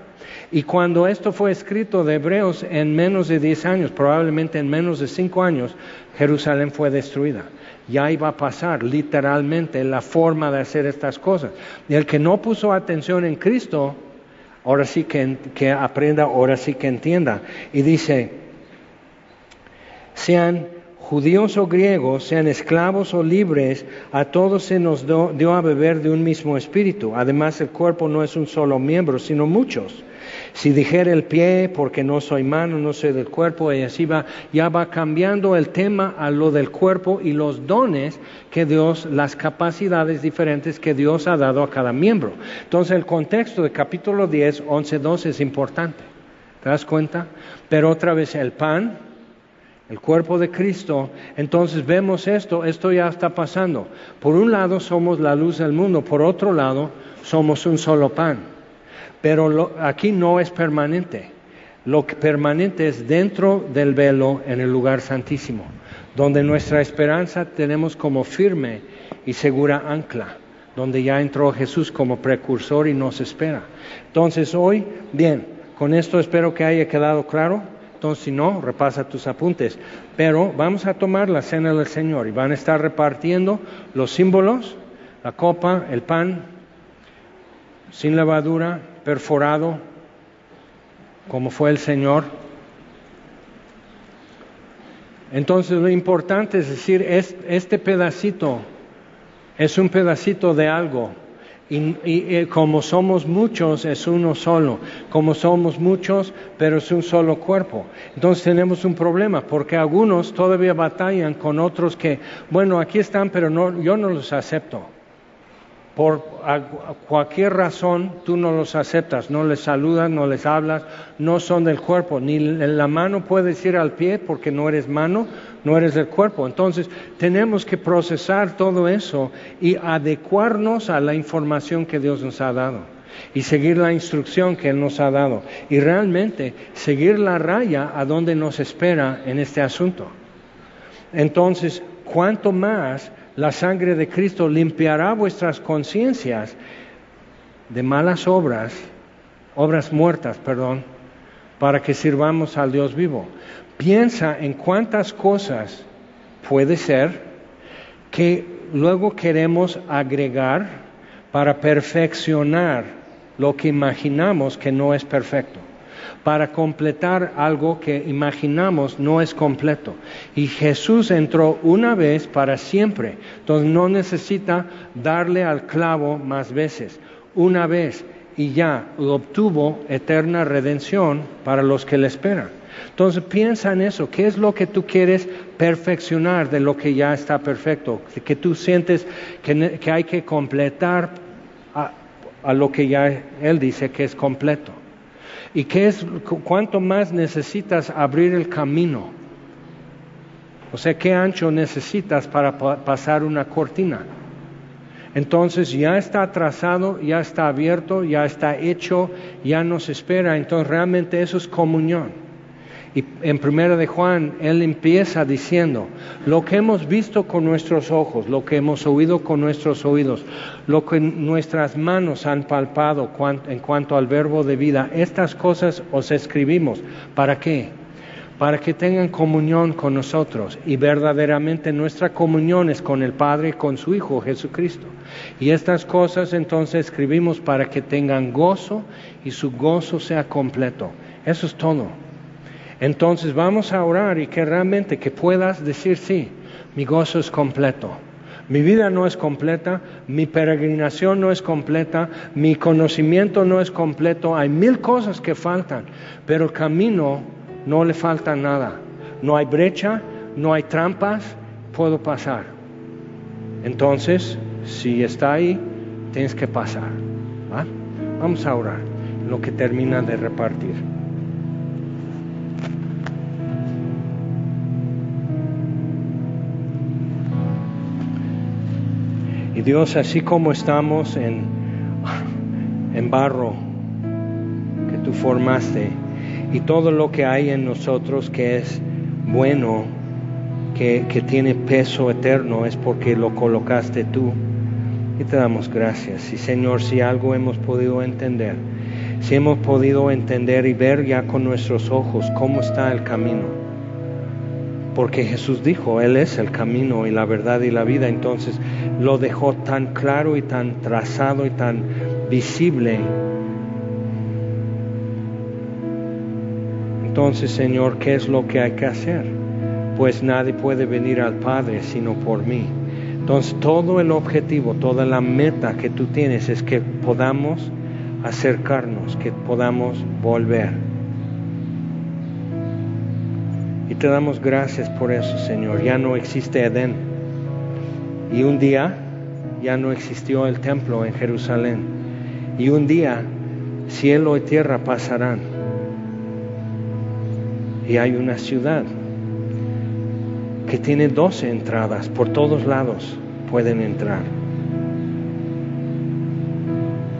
Y cuando esto fue escrito de Hebreos en menos de 10 años, probablemente en menos de 5 años, Jerusalén fue destruida ya iba a pasar literalmente la forma de hacer estas cosas. Y el que no puso atención en Cristo, ahora sí que, que aprenda, ahora sí que entienda. Y dice, sean judíos o griegos, sean esclavos o libres, a todos se nos dio a beber de un mismo espíritu. Además, el cuerpo no es un solo miembro, sino muchos. Si dijera el pie, porque no soy mano, no soy del cuerpo, y así va, ya va cambiando el tema a lo del cuerpo y los dones que Dios, las capacidades diferentes que Dios ha dado a cada miembro. Entonces, el contexto de capítulo 10, 11, 12 es importante. ¿Te das cuenta? Pero otra vez el pan, el cuerpo de Cristo, entonces vemos esto, esto ya está pasando. Por un lado somos la luz del mundo, por otro lado somos un solo pan. Pero aquí no es permanente. Lo permanente es dentro del velo en el lugar santísimo, donde nuestra esperanza tenemos como firme y segura ancla, donde ya entró Jesús como precursor y nos espera. Entonces hoy, bien, con esto espero que haya quedado claro. Entonces, si no, repasa tus apuntes. Pero vamos a tomar la cena del Señor y van a estar repartiendo los símbolos, la copa, el pan, sin levadura, perforado, como fue el Señor. Entonces lo importante es decir, este pedacito es un pedacito de algo. Y, y, como somos muchos, es uno solo. Como somos muchos, pero es un solo cuerpo. Entonces tenemos un problema, porque algunos todavía batallan con otros que, bueno, aquí están, pero no, yo no los acepto por cualquier razón tú no los aceptas, no les saludas, no les hablas, no son del cuerpo, ni la mano puedes ir al pie porque no eres mano, no eres del cuerpo. Entonces tenemos que procesar todo eso y adecuarnos a la información que Dios nos ha dado y seguir la instrucción que Él nos ha dado y realmente seguir la raya a donde nos espera en este asunto. Entonces, cuanto más la sangre de Cristo limpiará vuestras conciencias de malas obras, obras muertas, perdón, para que sirvamos al Dios vivo. Piensa en cuántas cosas puede ser que luego queremos agregar para perfeccionar lo que imaginamos que no es perfecto para completar algo que imaginamos no es completo. Y Jesús entró una vez para siempre, entonces no necesita darle al clavo más veces, una vez y ya obtuvo eterna redención para los que le esperan. Entonces piensa en eso, ¿qué es lo que tú quieres perfeccionar de lo que ya está perfecto? Que tú sientes que, hay que completar a lo que ya Él dice que es completo. ¿Y qué es, cuánto más necesitas abrir el camino? O sea, ¿qué ancho necesitas para pasar una cortina? Entonces ya está trazado, ya está abierto, ya está hecho, ya nos espera. Entonces realmente eso es comunión. Y en primera de Juan, él empieza diciendo, lo que hemos visto con nuestros ojos, lo que hemos oído con nuestros oídos, lo que nuestras manos han palpado en cuanto al verbo de vida, estas cosas os escribimos. ¿Para qué? Para que tengan comunión con nosotros y verdaderamente nuestra comunión es con el Padre y con su Hijo Jesucristo. Y estas cosas entonces escribimos para que tengan gozo y su gozo sea completo. Eso es todo. Entonces vamos a orar y que realmente que puedas decir sí, mi gozo es completo. Mi vida no es completa, mi peregrinación no es completa, mi conocimiento no es completo, hay mil cosas que faltan, pero el camino no le falta nada. No hay brecha, no hay trampas, puedo pasar. Entonces, si está ahí, tienes que pasar. Vamos a orar, lo que termina de repartir. Y Dios, así como estamos en, en barro que tú formaste y todo lo que hay en nosotros que es bueno, que, que tiene peso eterno, es porque lo colocaste tú. Y te damos gracias. Y Señor, si algo hemos podido entender, si hemos podido entender y ver ya con nuestros ojos cómo está el camino, porque Jesús dijo, Él es el camino y la verdad y la vida, entonces lo dejó tan claro y tan trazado y tan visible. Entonces, Señor, ¿qué es lo que hay que hacer? pues nadie puede venir al Padre sino por mí. Entonces todo el objetivo, toda la meta que tú tienes es que podamos acercarnos, que podamos volver. Y te damos gracias por eso, Señor. Ya no existe Edén. Y un día ya no existió el templo en Jerusalén. Y un día cielo y tierra pasarán. Y hay una ciudad que tiene doce entradas, por todos lados pueden entrar.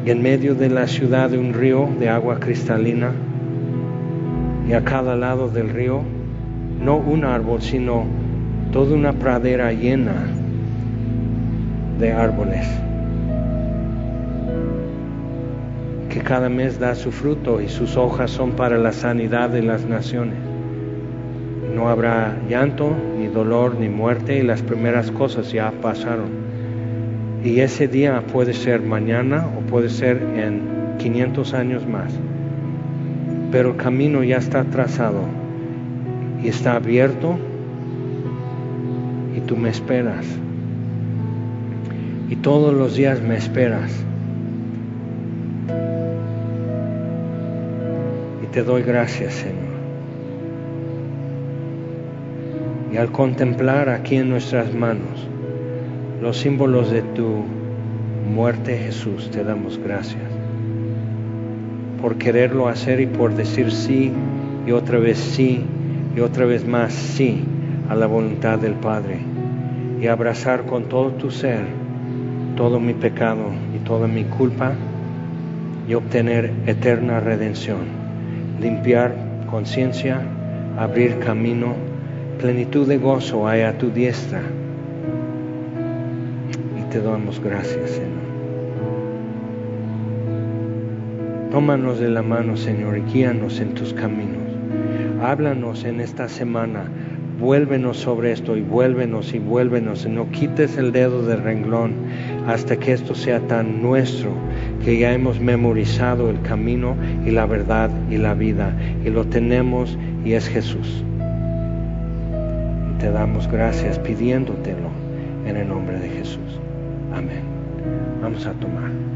Y en medio de la ciudad un río de agua cristalina, y a cada lado del río, no un árbol, sino toda una pradera llena de árboles, que cada mes da su fruto y sus hojas son para la sanidad de las naciones. No habrá llanto, ni dolor, ni muerte, y las primeras cosas ya pasaron. Y ese día puede ser mañana o puede ser en 500 años más. Pero el camino ya está trazado y está abierto y tú me esperas. Y todos los días me esperas. Y te doy gracias, Señor. Y al contemplar aquí en nuestras manos los símbolos de tu muerte, Jesús, te damos gracias por quererlo hacer y por decir sí y otra vez sí y otra vez más sí a la voluntad del Padre y abrazar con todo tu ser todo mi pecado y toda mi culpa y obtener eterna redención, limpiar conciencia, abrir camino, plenitud de gozo hay a tu diestra. Y te damos gracias, Señor. Tómanos de la mano, Señor, y guíanos en tus caminos. Háblanos en esta semana. Vuélvenos sobre esto y vuélvenos y vuélvenos. Y no quites el dedo del renglón hasta que esto sea tan nuestro que ya hemos memorizado el camino y la verdad y la vida. Y lo tenemos y es Jesús. Te damos gracias pidiéndotelo en el nombre de Jesús. Amén. Vamos a tomar.